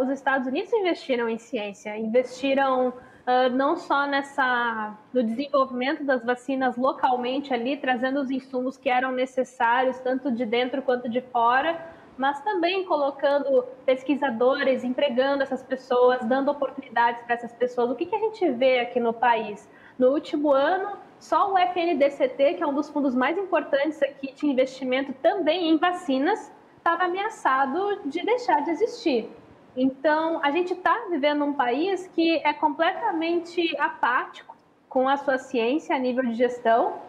E: os Estados Unidos investiram em ciência, investiram uh, não só nessa no desenvolvimento das vacinas localmente ali, trazendo os insumos que eram necessários, tanto de dentro quanto de fora, mas também colocando pesquisadores, empregando essas pessoas, dando oportunidades para essas pessoas. O que, que a gente vê aqui no país? No último ano, só o FNDCT, que é um dos fundos mais importantes aqui de investimento também em vacinas, estava ameaçado de deixar de existir. Então, a gente está vivendo um país que é completamente apático com a sua ciência a nível de gestão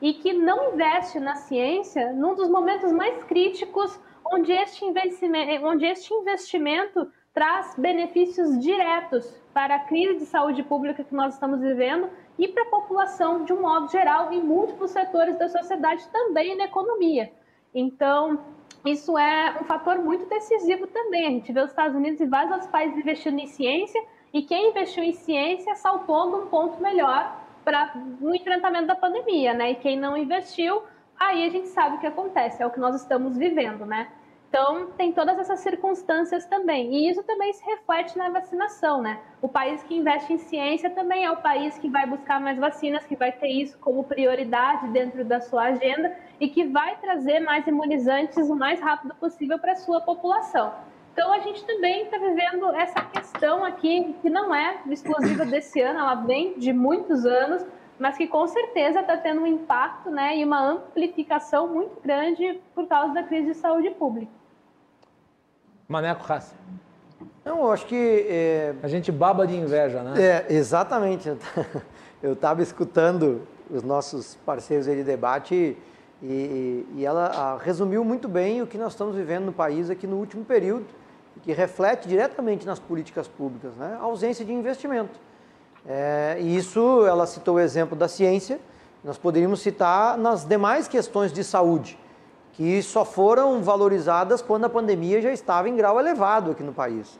E: e que não investe na ciência num dos momentos mais críticos onde este investimento, onde este investimento traz benefícios diretos para a crise de saúde pública que nós estamos vivendo e para a população de um modo geral em múltiplos setores da sociedade também na economia. Então, isso é um fator muito decisivo também. A gente vê os Estados Unidos e vários outros países investindo em ciência e quem investiu em ciência saltou num ponto melhor para no enfrentamento da pandemia, né? E quem não investiu, aí a gente sabe o que acontece, é o que nós estamos vivendo, né? Então, tem todas essas circunstâncias também. E isso também se reflete na vacinação, né? O país que investe em ciência também é o país que vai buscar mais vacinas, que vai ter isso como prioridade dentro da sua agenda e que vai trazer mais imunizantes o mais rápido possível para a sua população. Então, a gente também está vivendo essa questão aqui, que não é exclusiva desse ano, ela vem de muitos anos, mas que com certeza está tendo um impacto né, e uma amplificação muito grande por causa da crise de saúde pública.
B: Maneco Rassi.
C: Não, eu acho que.
B: É... A gente baba de inveja, né?
C: É, exatamente. Eu estava escutando os nossos parceiros de debate e, e ela a, resumiu muito bem o que nós estamos vivendo no país aqui no último período, que reflete diretamente nas políticas públicas, né? A ausência de investimento. É, e isso, ela citou o exemplo da ciência, nós poderíamos citar nas demais questões de saúde que só foram valorizadas quando a pandemia já estava em grau elevado aqui no país.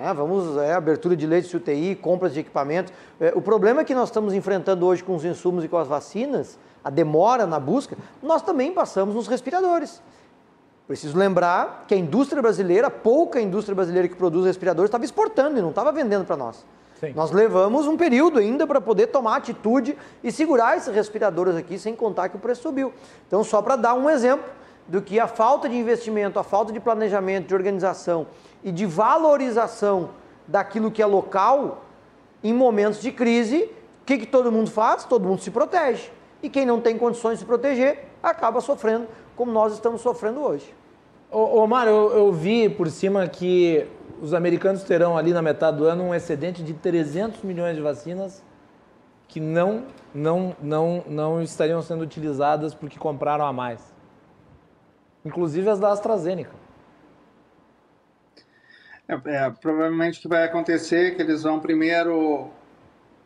C: É, vamos, é, abertura de leitos de UTI, compras de equipamentos. É, o problema que nós estamos enfrentando hoje com os insumos e com as vacinas, a demora na busca, nós também passamos nos respiradores. Preciso lembrar que a indústria brasileira, pouca indústria brasileira que produz respiradores, estava exportando e não estava vendendo para nós. Sim. Nós levamos um período ainda para poder tomar atitude e segurar esses respiradores aqui, sem contar que o preço subiu. Então, só para dar um exemplo, do que a falta de investimento, a falta de planejamento, de organização e de valorização daquilo que é local em momentos de crise, o que, que todo mundo faz? Todo mundo se protege. E quem não tem condições de se proteger acaba sofrendo, como nós estamos sofrendo hoje.
B: Ô, Omar, eu, eu vi por cima que os americanos terão ali na metade do ano um excedente de 300 milhões de vacinas que não, não, não, não estariam sendo utilizadas porque compraram a mais inclusive as da AstraZeneca.
D: É, é, provavelmente o que vai acontecer é que eles vão primeiro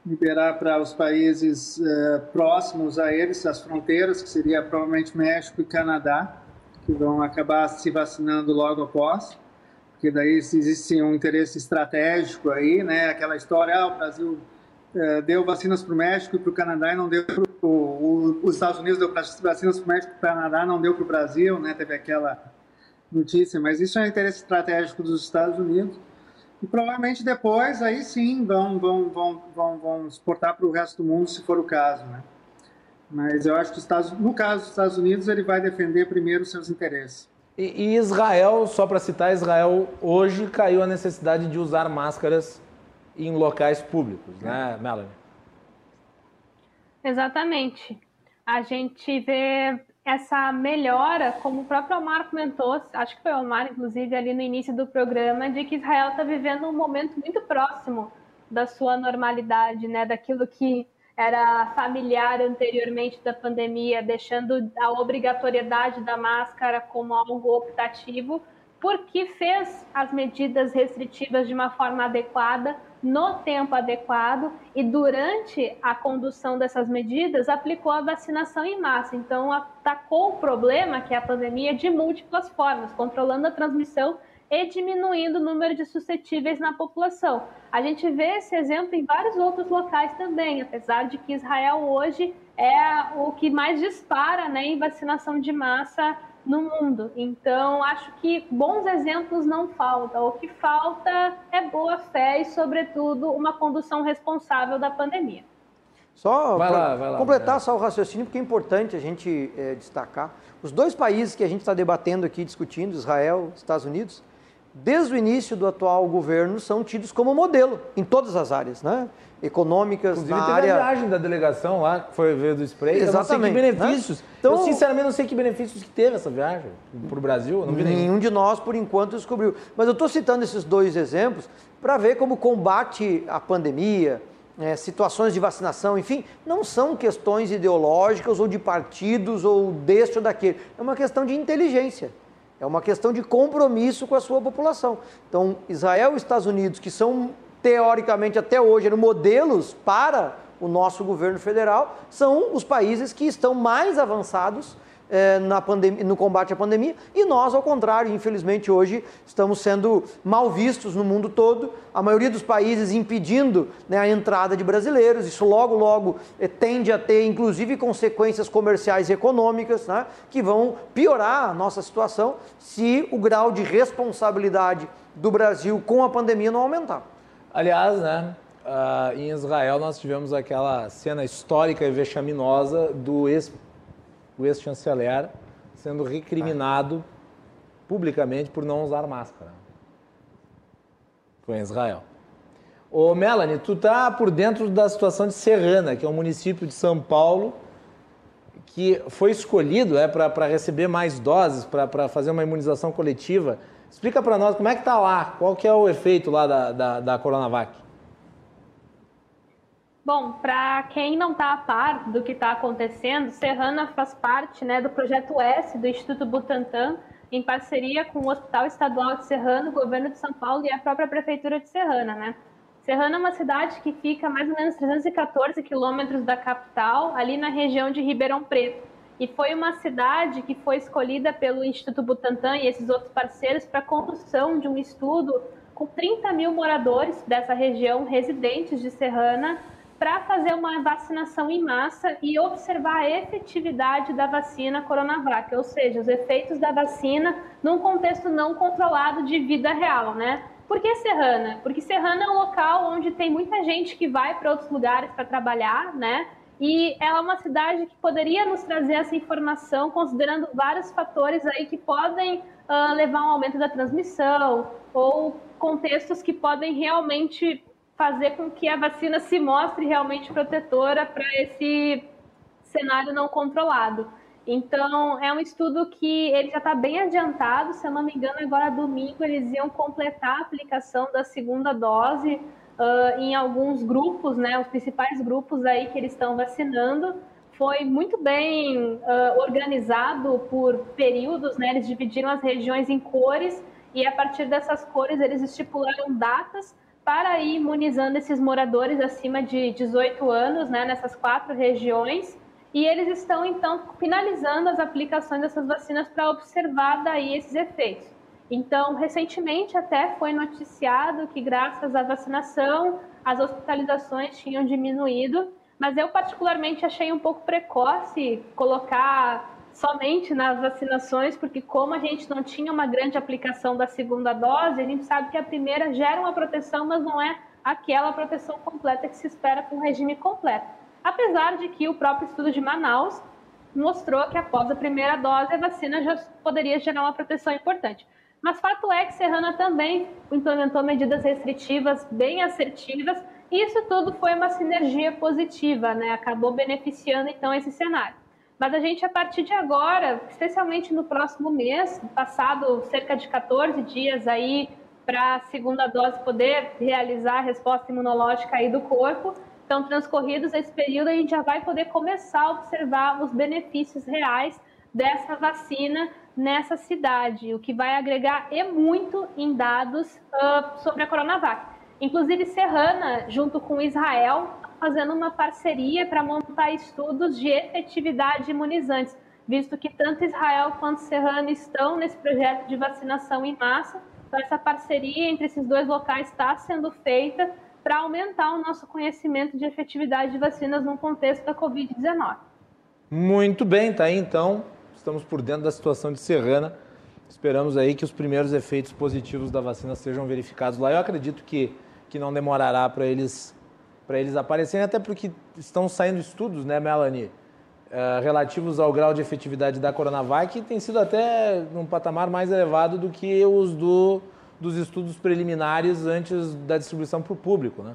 D: liberar para os países é, próximos a eles, as fronteiras, que seria provavelmente México e Canadá, que vão acabar se vacinando logo após, porque daí existe um interesse estratégico aí, né? Aquela história, ah, o Brasil é, deu vacinas para o México e para o Canadá e não deu para os Estados Unidos deu vacinas para o e para o Canadá, não deu para o Brasil, né? Teve aquela notícia, mas isso é um interesse estratégico dos Estados Unidos. E provavelmente depois, aí sim, vão, vão, vão, vão, vão exportar para o resto do mundo, se for o caso, né? Mas eu acho que Estados, no caso dos Estados Unidos, ele vai defender primeiro os seus interesses.
B: E Israel, só para citar, Israel hoje caiu a necessidade de usar máscaras em locais públicos, né, Melanie?
E: Exatamente. A gente vê essa melhora, como o próprio Omar comentou, acho que foi o Omar, inclusive, ali no início do programa, de que Israel está vivendo um momento muito próximo da sua normalidade, né, daquilo que era familiar anteriormente da pandemia, deixando a obrigatoriedade da máscara como algo optativo, porque fez as medidas restritivas de uma forma adequada, no tempo adequado e durante a condução dessas medidas aplicou a vacinação em massa. Então atacou o problema, que é a pandemia, de múltiplas formas, controlando a transmissão e diminuindo o número de suscetíveis na população. A gente vê esse exemplo em vários outros locais também, apesar de que Israel hoje é o que mais dispara né, em vacinação de massa no mundo. Então, acho que bons exemplos não faltam. O que falta é boa fé e, sobretudo, uma condução responsável da pandemia.
C: Só para completar só o raciocínio, porque é importante a gente é, destacar. Os dois países que a gente está debatendo aqui, discutindo, Israel e Estados Unidos, desde o início do atual governo, são tidos como modelo em todas as áreas, né? Econômicas,
B: Inclusive,
C: na área...
B: a viagem da delegação lá, que foi ver do spray.
C: Exatamente.
B: Eu não sei que benefícios.
C: Né? Então,
B: eu, sinceramente, não sei que benefícios que teve essa viagem para o Brasil. Não vi nenhum.
C: nenhum de nós, por enquanto, descobriu. Mas eu estou citando esses dois exemplos para ver como combate à pandemia, é, situações de vacinação, enfim, não são questões ideológicas ou de partidos ou deste ou daquele. É uma questão de inteligência. É uma questão de compromisso com a sua população. Então, Israel e Estados Unidos, que são teoricamente até hoje eram modelos para o nosso governo federal, são os países que estão mais avançados eh, na no combate à pandemia, e nós, ao contrário, infelizmente hoje estamos sendo mal vistos no mundo todo, a maioria dos países impedindo né, a entrada de brasileiros, isso logo, logo eh, tende a ter, inclusive, consequências comerciais e econômicas, né, que vão piorar a nossa situação se o grau de responsabilidade do Brasil com a pandemia não aumentar.
B: Aliás, né, uh, em Israel nós tivemos aquela cena histórica e vexaminosa do ex-chanceler ex sendo recriminado publicamente por não usar máscara. Foi em Israel. Ô Melanie, tu tá por dentro da situação de Serrana, que é um município de São Paulo que foi escolhido é, para receber mais doses, para fazer uma imunização coletiva. Explica para nós como é que está lá, qual que é o efeito lá da, da, da Coronavac.
E: Bom, para quem não está a par do que está acontecendo, Serrana faz parte né, do projeto S do Instituto Butantan, em parceria com o Hospital Estadual de Serrana, o governo de São Paulo e a própria Prefeitura de Serrana. Né? Serrana é uma cidade que fica a mais ou menos 314 quilômetros da capital, ali na região de Ribeirão Preto. E foi uma cidade que foi escolhida pelo Instituto Butantan e esses outros parceiros para a construção de um estudo com 30 mil moradores dessa região, residentes de Serrana, para fazer uma vacinação em massa e observar a efetividade da vacina Coronavac, ou seja, os efeitos da vacina num contexto não controlado de vida real, né? Por que Serrana? Porque Serrana é um local onde tem muita gente que vai para outros lugares para trabalhar, né? E ela é uma cidade que poderia nos trazer essa informação, considerando vários fatores aí que podem uh, levar a um aumento da transmissão ou contextos que podem realmente fazer com que a vacina se mostre realmente protetora para esse cenário não controlado. Então, é um estudo que ele já está bem adiantado, se eu não me engano, agora domingo eles iam completar a aplicação da segunda dose uh, em alguns grupos, né, os principais grupos aí que eles estão vacinando. Foi muito bem uh, organizado por períodos, né, eles dividiram as regiões em cores e a partir dessas cores eles estipularam datas para ir imunizando esses moradores acima de 18 anos, né, nessas quatro regiões. E eles estão, então, finalizando as aplicações dessas vacinas para observar daí esses efeitos. Então, recentemente até foi noticiado que, graças à vacinação, as hospitalizações tinham diminuído, mas eu, particularmente, achei um pouco precoce colocar somente nas vacinações, porque, como a gente não tinha uma grande aplicação da segunda dose, a gente sabe que a primeira gera uma proteção, mas não é aquela proteção completa que se espera com o regime completo. Apesar de que o próprio estudo de Manaus mostrou que após a primeira dose a vacina já poderia gerar uma proteção importante. Mas fato é que Serrana também implementou medidas restritivas bem assertivas e isso tudo foi uma sinergia positiva, né? Acabou beneficiando então esse cenário. Mas a gente, a partir de agora, especialmente no próximo mês, passado cerca de 14 dias aí para a segunda dose poder realizar a resposta imunológica aí do corpo, então transcorridos esse período, a gente já vai poder começar a observar os benefícios reais dessa vacina nessa cidade, o que vai agregar e muito em dados uh, sobre a Coronavac. Inclusive, Serrana, junto com Israel, fazendo uma parceria para montar estudos de efetividade imunizantes, visto que tanto Israel quanto Serrana estão nesse projeto de vacinação em massa. Então, essa parceria entre esses dois locais está sendo feita para aumentar o nosso conhecimento de efetividade de vacinas no contexto da Covid-19.
B: Muito bem, tá aí então. Estamos por dentro da situação de Serrana. Esperamos aí que os primeiros efeitos positivos da vacina sejam verificados lá. Eu acredito que, que não demorará para eles, eles aparecerem, até porque estão saindo estudos, né, Melanie? Uh, relativos ao grau de efetividade da Coronavac, que tem sido até num patamar mais elevado do que os do, dos estudos preliminares antes da distribuição para o público, né?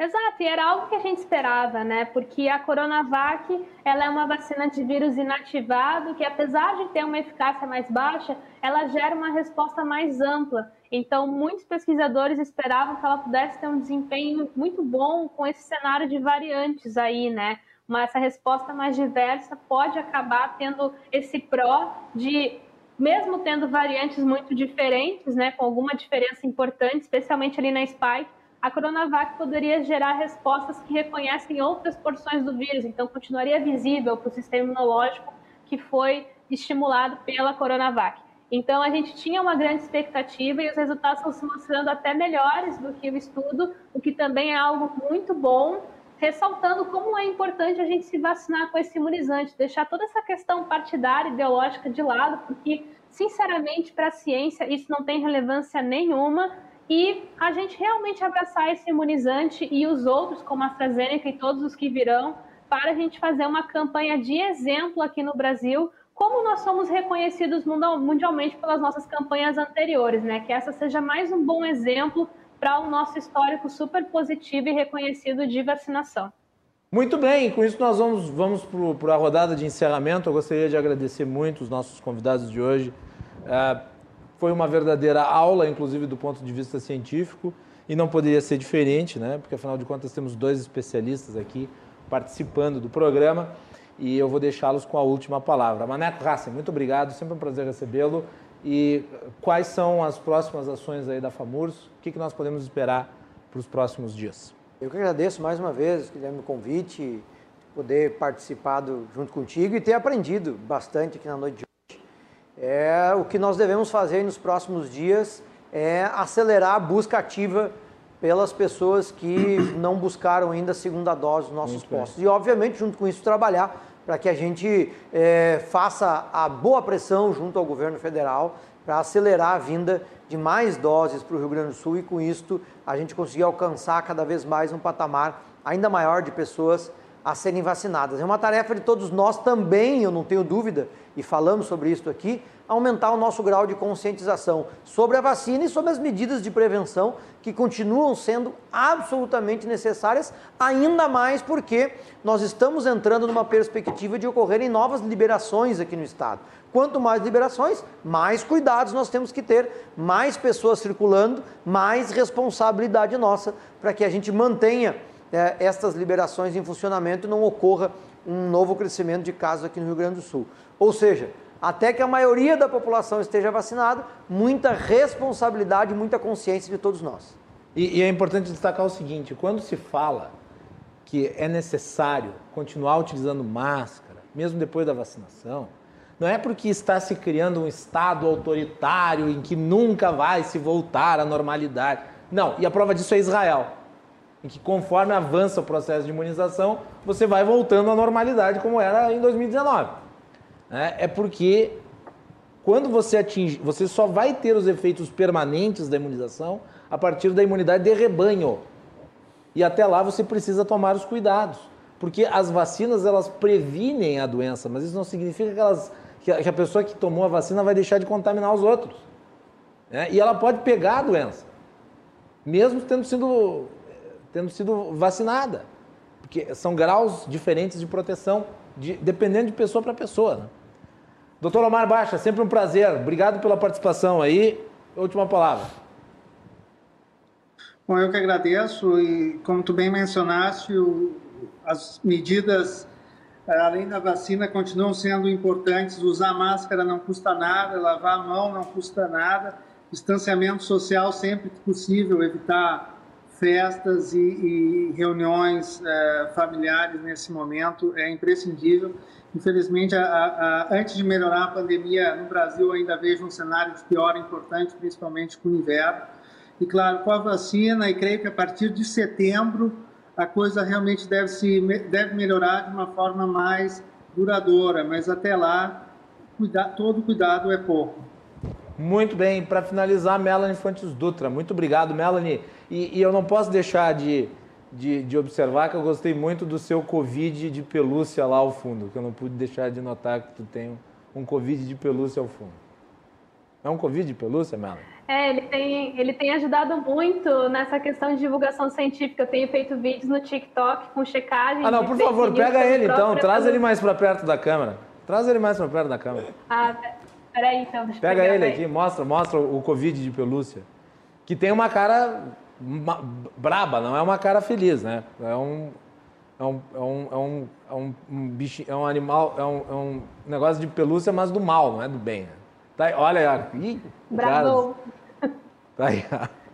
E: Exato, e era algo que a gente esperava, né? Porque a Coronavac, ela é uma vacina de vírus inativado que, apesar de ter uma eficácia mais baixa, ela gera uma resposta mais ampla. Então, muitos pesquisadores esperavam que ela pudesse ter um desempenho muito bom com esse cenário de variantes aí, né? Mas essa resposta mais diversa pode acabar tendo esse pró de mesmo tendo variantes muito diferentes, né, com alguma diferença importante, especialmente ali na spike, a Coronavac poderia gerar respostas que reconhecem outras porções do vírus, então continuaria visível para o sistema imunológico que foi estimulado pela Coronavac. Então a gente tinha uma grande expectativa e os resultados estão se mostrando até melhores do que o estudo, o que também é algo muito bom, ressaltando como é importante a gente se vacinar com esse imunizante, deixar toda essa questão partidária, ideológica de lado, porque, sinceramente, para a ciência isso não tem relevância nenhuma e a gente realmente abraçar esse imunizante e os outros, como a AstraZeneca e todos os que virão, para a gente fazer uma campanha de exemplo aqui no Brasil, como nós somos reconhecidos mundialmente pelas nossas campanhas anteriores, né? Que essa seja mais um bom exemplo para o nosso histórico super positivo e reconhecido de vacinação.
B: Muito bem, com isso nós vamos, vamos para a rodada de encerramento. Eu gostaria de agradecer muito os nossos convidados de hoje. É, foi uma verdadeira aula, inclusive do ponto de vista científico, e não poderia ser diferente, né? porque afinal de contas temos dois especialistas aqui participando do programa e eu vou deixá-los com a última palavra. Maneco Hassen, muito obrigado, sempre um prazer recebê-lo. E quais são as próximas ações aí da FAMURS? O que, que nós podemos esperar para os próximos dias?
C: Eu que agradeço mais uma vez, o convite, poder participar do, junto contigo e ter aprendido bastante aqui na noite de hoje. É, o que nós devemos fazer nos próximos dias é acelerar a busca ativa pelas pessoas que não buscaram ainda a segunda dose dos nossos Muito postos. Bem. E, obviamente, junto com isso, trabalhar para que a gente é, faça a boa pressão junto ao governo federal para acelerar a vinda de mais doses para o Rio Grande do Sul e com isto a gente conseguir alcançar cada vez mais um patamar ainda maior de pessoas a serem vacinadas. É uma tarefa de todos nós também, eu não tenho dúvida, e falamos sobre isso aqui, aumentar o nosso grau de conscientização sobre a vacina e sobre as medidas de prevenção que continuam sendo absolutamente necessárias, ainda mais porque nós estamos entrando numa perspectiva de ocorrerem novas liberações aqui no estado. Quanto mais liberações, mais cuidados nós temos que ter, mais pessoas circulando, mais responsabilidade nossa para que a gente mantenha é, estas liberações em funcionamento não ocorra um novo crescimento de casos aqui no Rio Grande do Sul. Ou seja, até que a maioria da população esteja vacinada, muita responsabilidade, muita consciência de todos nós.
B: E, e, é importante destacar o seguinte: quando se fala que é necessário continuar utilizando máscara, mesmo depois da vacinação, não é porque está se criando um Estado autoritário em que nunca vai se voltar à normalidade. Não, e a prova disso é Israel em que conforme avança o processo de imunização, você vai voltando à normalidade como era em 2019. É, é porque quando você atinge, você só vai ter os efeitos permanentes da imunização a partir da imunidade de rebanho. E até lá você precisa tomar os cuidados, porque as vacinas elas previnem a doença, mas isso não significa que, elas, que a pessoa que tomou a vacina vai deixar de contaminar os outros. Né? E ela pode pegar a doença, mesmo tendo sido tendo sido vacinada. Porque são graus diferentes de proteção. de, dependendo de pessoa para pessoa. Né? Doutor Omar Baixa, sempre um prazer. Obrigado pela participação aí. Última palavra.
D: Bom, eu que agradeço e, como tu bem mencionaste, o, as medidas, eh, além da vacina, continuam sendo importantes. Usar máscara não custa nada, lavar a mão não custa nada, distanciamento social sempre que possível, evitar festas e, e reuniões é, familiares nesse momento é imprescindível. Infelizmente, a, a, antes de melhorar a pandemia no Brasil, ainda vejo um cenário de pior importante, principalmente com o inverno. E, claro, com a vacina, e creio que a partir de setembro a coisa realmente deve, se, deve melhorar de uma forma mais duradoura, mas até lá, todo cuidado é pouco.
B: Muito bem, para finalizar, Melanie Fontes Dutra. Muito obrigado, Melanie. E, e eu não posso deixar de, de, de, observar que eu gostei muito do seu Covid de pelúcia lá ao fundo, que eu não pude deixar de notar que tu tem um Covid de pelúcia ao fundo. É um Covid de pelúcia, Melanie?
E: É, ele tem, ele tem ajudado muito nessa questão de divulgação científica. Eu tenho feito vídeos no TikTok com checagem.
B: Ah, não, por favor, pega ele então, traz ele mais para perto da câmera. Traz ele mais para perto da câmera.
E: Ah, peraí então. Deixa
B: pega ele aqui, mostra, mostra o Covid de pelúcia. Que tem uma cara braba, não é uma cara feliz, né? É um, é um, é um, é um, é um, um bicho, é um animal, é um, é um negócio de pelúcia, mas do mal, não é do bem. Né? Tá aí, olha, ih,
E: Brabão.
B: Tá aí.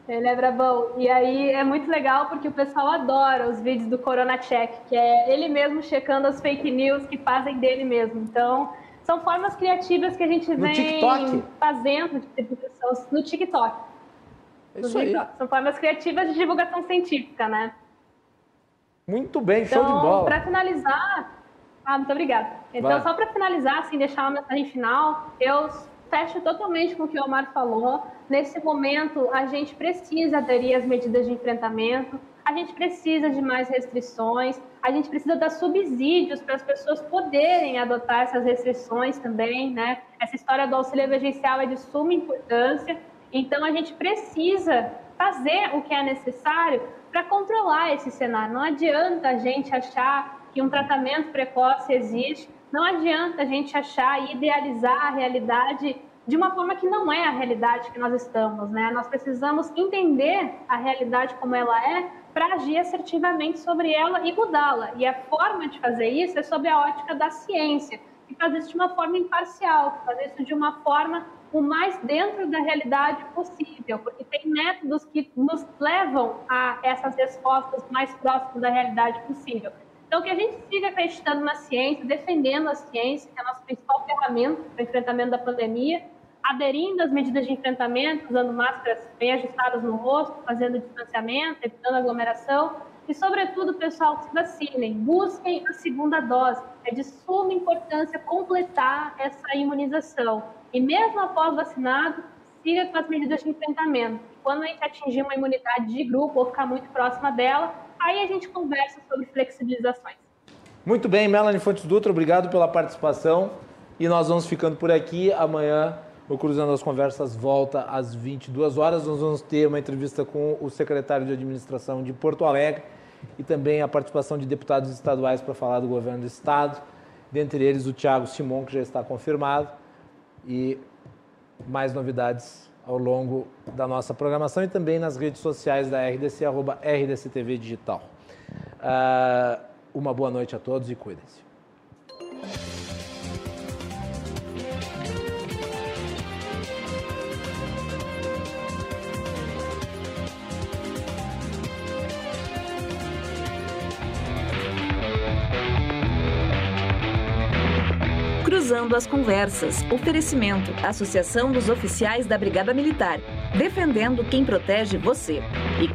E: Ele é brabão. E aí é muito legal porque o pessoal adora os vídeos do Corona Check, que é ele mesmo checando as fake news que fazem dele mesmo. Então, são formas criativas que a gente vem fazendo de divulgação no TikTok.
B: Isso aí.
E: São formas criativas de divulgação científica, né?
B: Muito bem,
E: então,
B: show de bola.
E: Para finalizar, ah, muito obrigada. Então, Vai. só para finalizar, assim, deixar uma mensagem final, eu fecho totalmente com o que o Omar falou. Nesse momento, a gente precisa aderir às medidas de enfrentamento, a gente precisa de mais restrições, a gente precisa dar subsídios para as pessoas poderem adotar essas restrições também, né? Essa história do auxílio emergencial é de suma importância, então a gente precisa fazer o que é necessário para controlar esse cenário. Não adianta a gente achar que um tratamento precoce existe não adianta a gente achar e idealizar a realidade de uma forma que não é a realidade que nós estamos, né? Nós precisamos entender a realidade como ela é para agir assertivamente sobre ela e mudá-la. E a forma de fazer isso é sob a ótica da ciência, e fazer isso de uma forma imparcial, fazer isso de uma forma o mais dentro da realidade possível, porque tem métodos que nos levam a essas respostas mais próximas da realidade possível. Então, que a gente siga acreditando na ciência, defendendo a ciência, que é a nossa principal ferramenta para o enfrentamento da pandemia, aderindo às medidas de enfrentamento, usando máscaras bem ajustadas no rosto, fazendo distanciamento, evitando aglomeração. E, sobretudo, pessoal, se vacinem, busquem a segunda dose. É de suma importância completar essa imunização. E mesmo após vacinado, siga com as medidas de enfrentamento. Quando a gente atingir uma imunidade de grupo ou ficar muito próxima dela, Aí a gente conversa sobre flexibilizações.
B: Muito bem, Melanie Fontes Dutra, obrigado pela participação. E nós vamos ficando por aqui. Amanhã o Cruzando as Conversas volta às 22 horas. Nós vamos ter uma entrevista com o secretário de Administração de Porto Alegre e também a participação de deputados estaduais para falar do governo do estado, dentre eles o Tiago Simon, que já está confirmado, e mais novidades ao longo da nossa programação e também nas redes sociais da RDC, arroba RDCTV Digital. Uh, uma boa noite a todos e cuidem-se.
A: Cruzando as Conversas. Oferecimento: Associação dos Oficiais da Brigada Militar. Defendendo quem protege você. E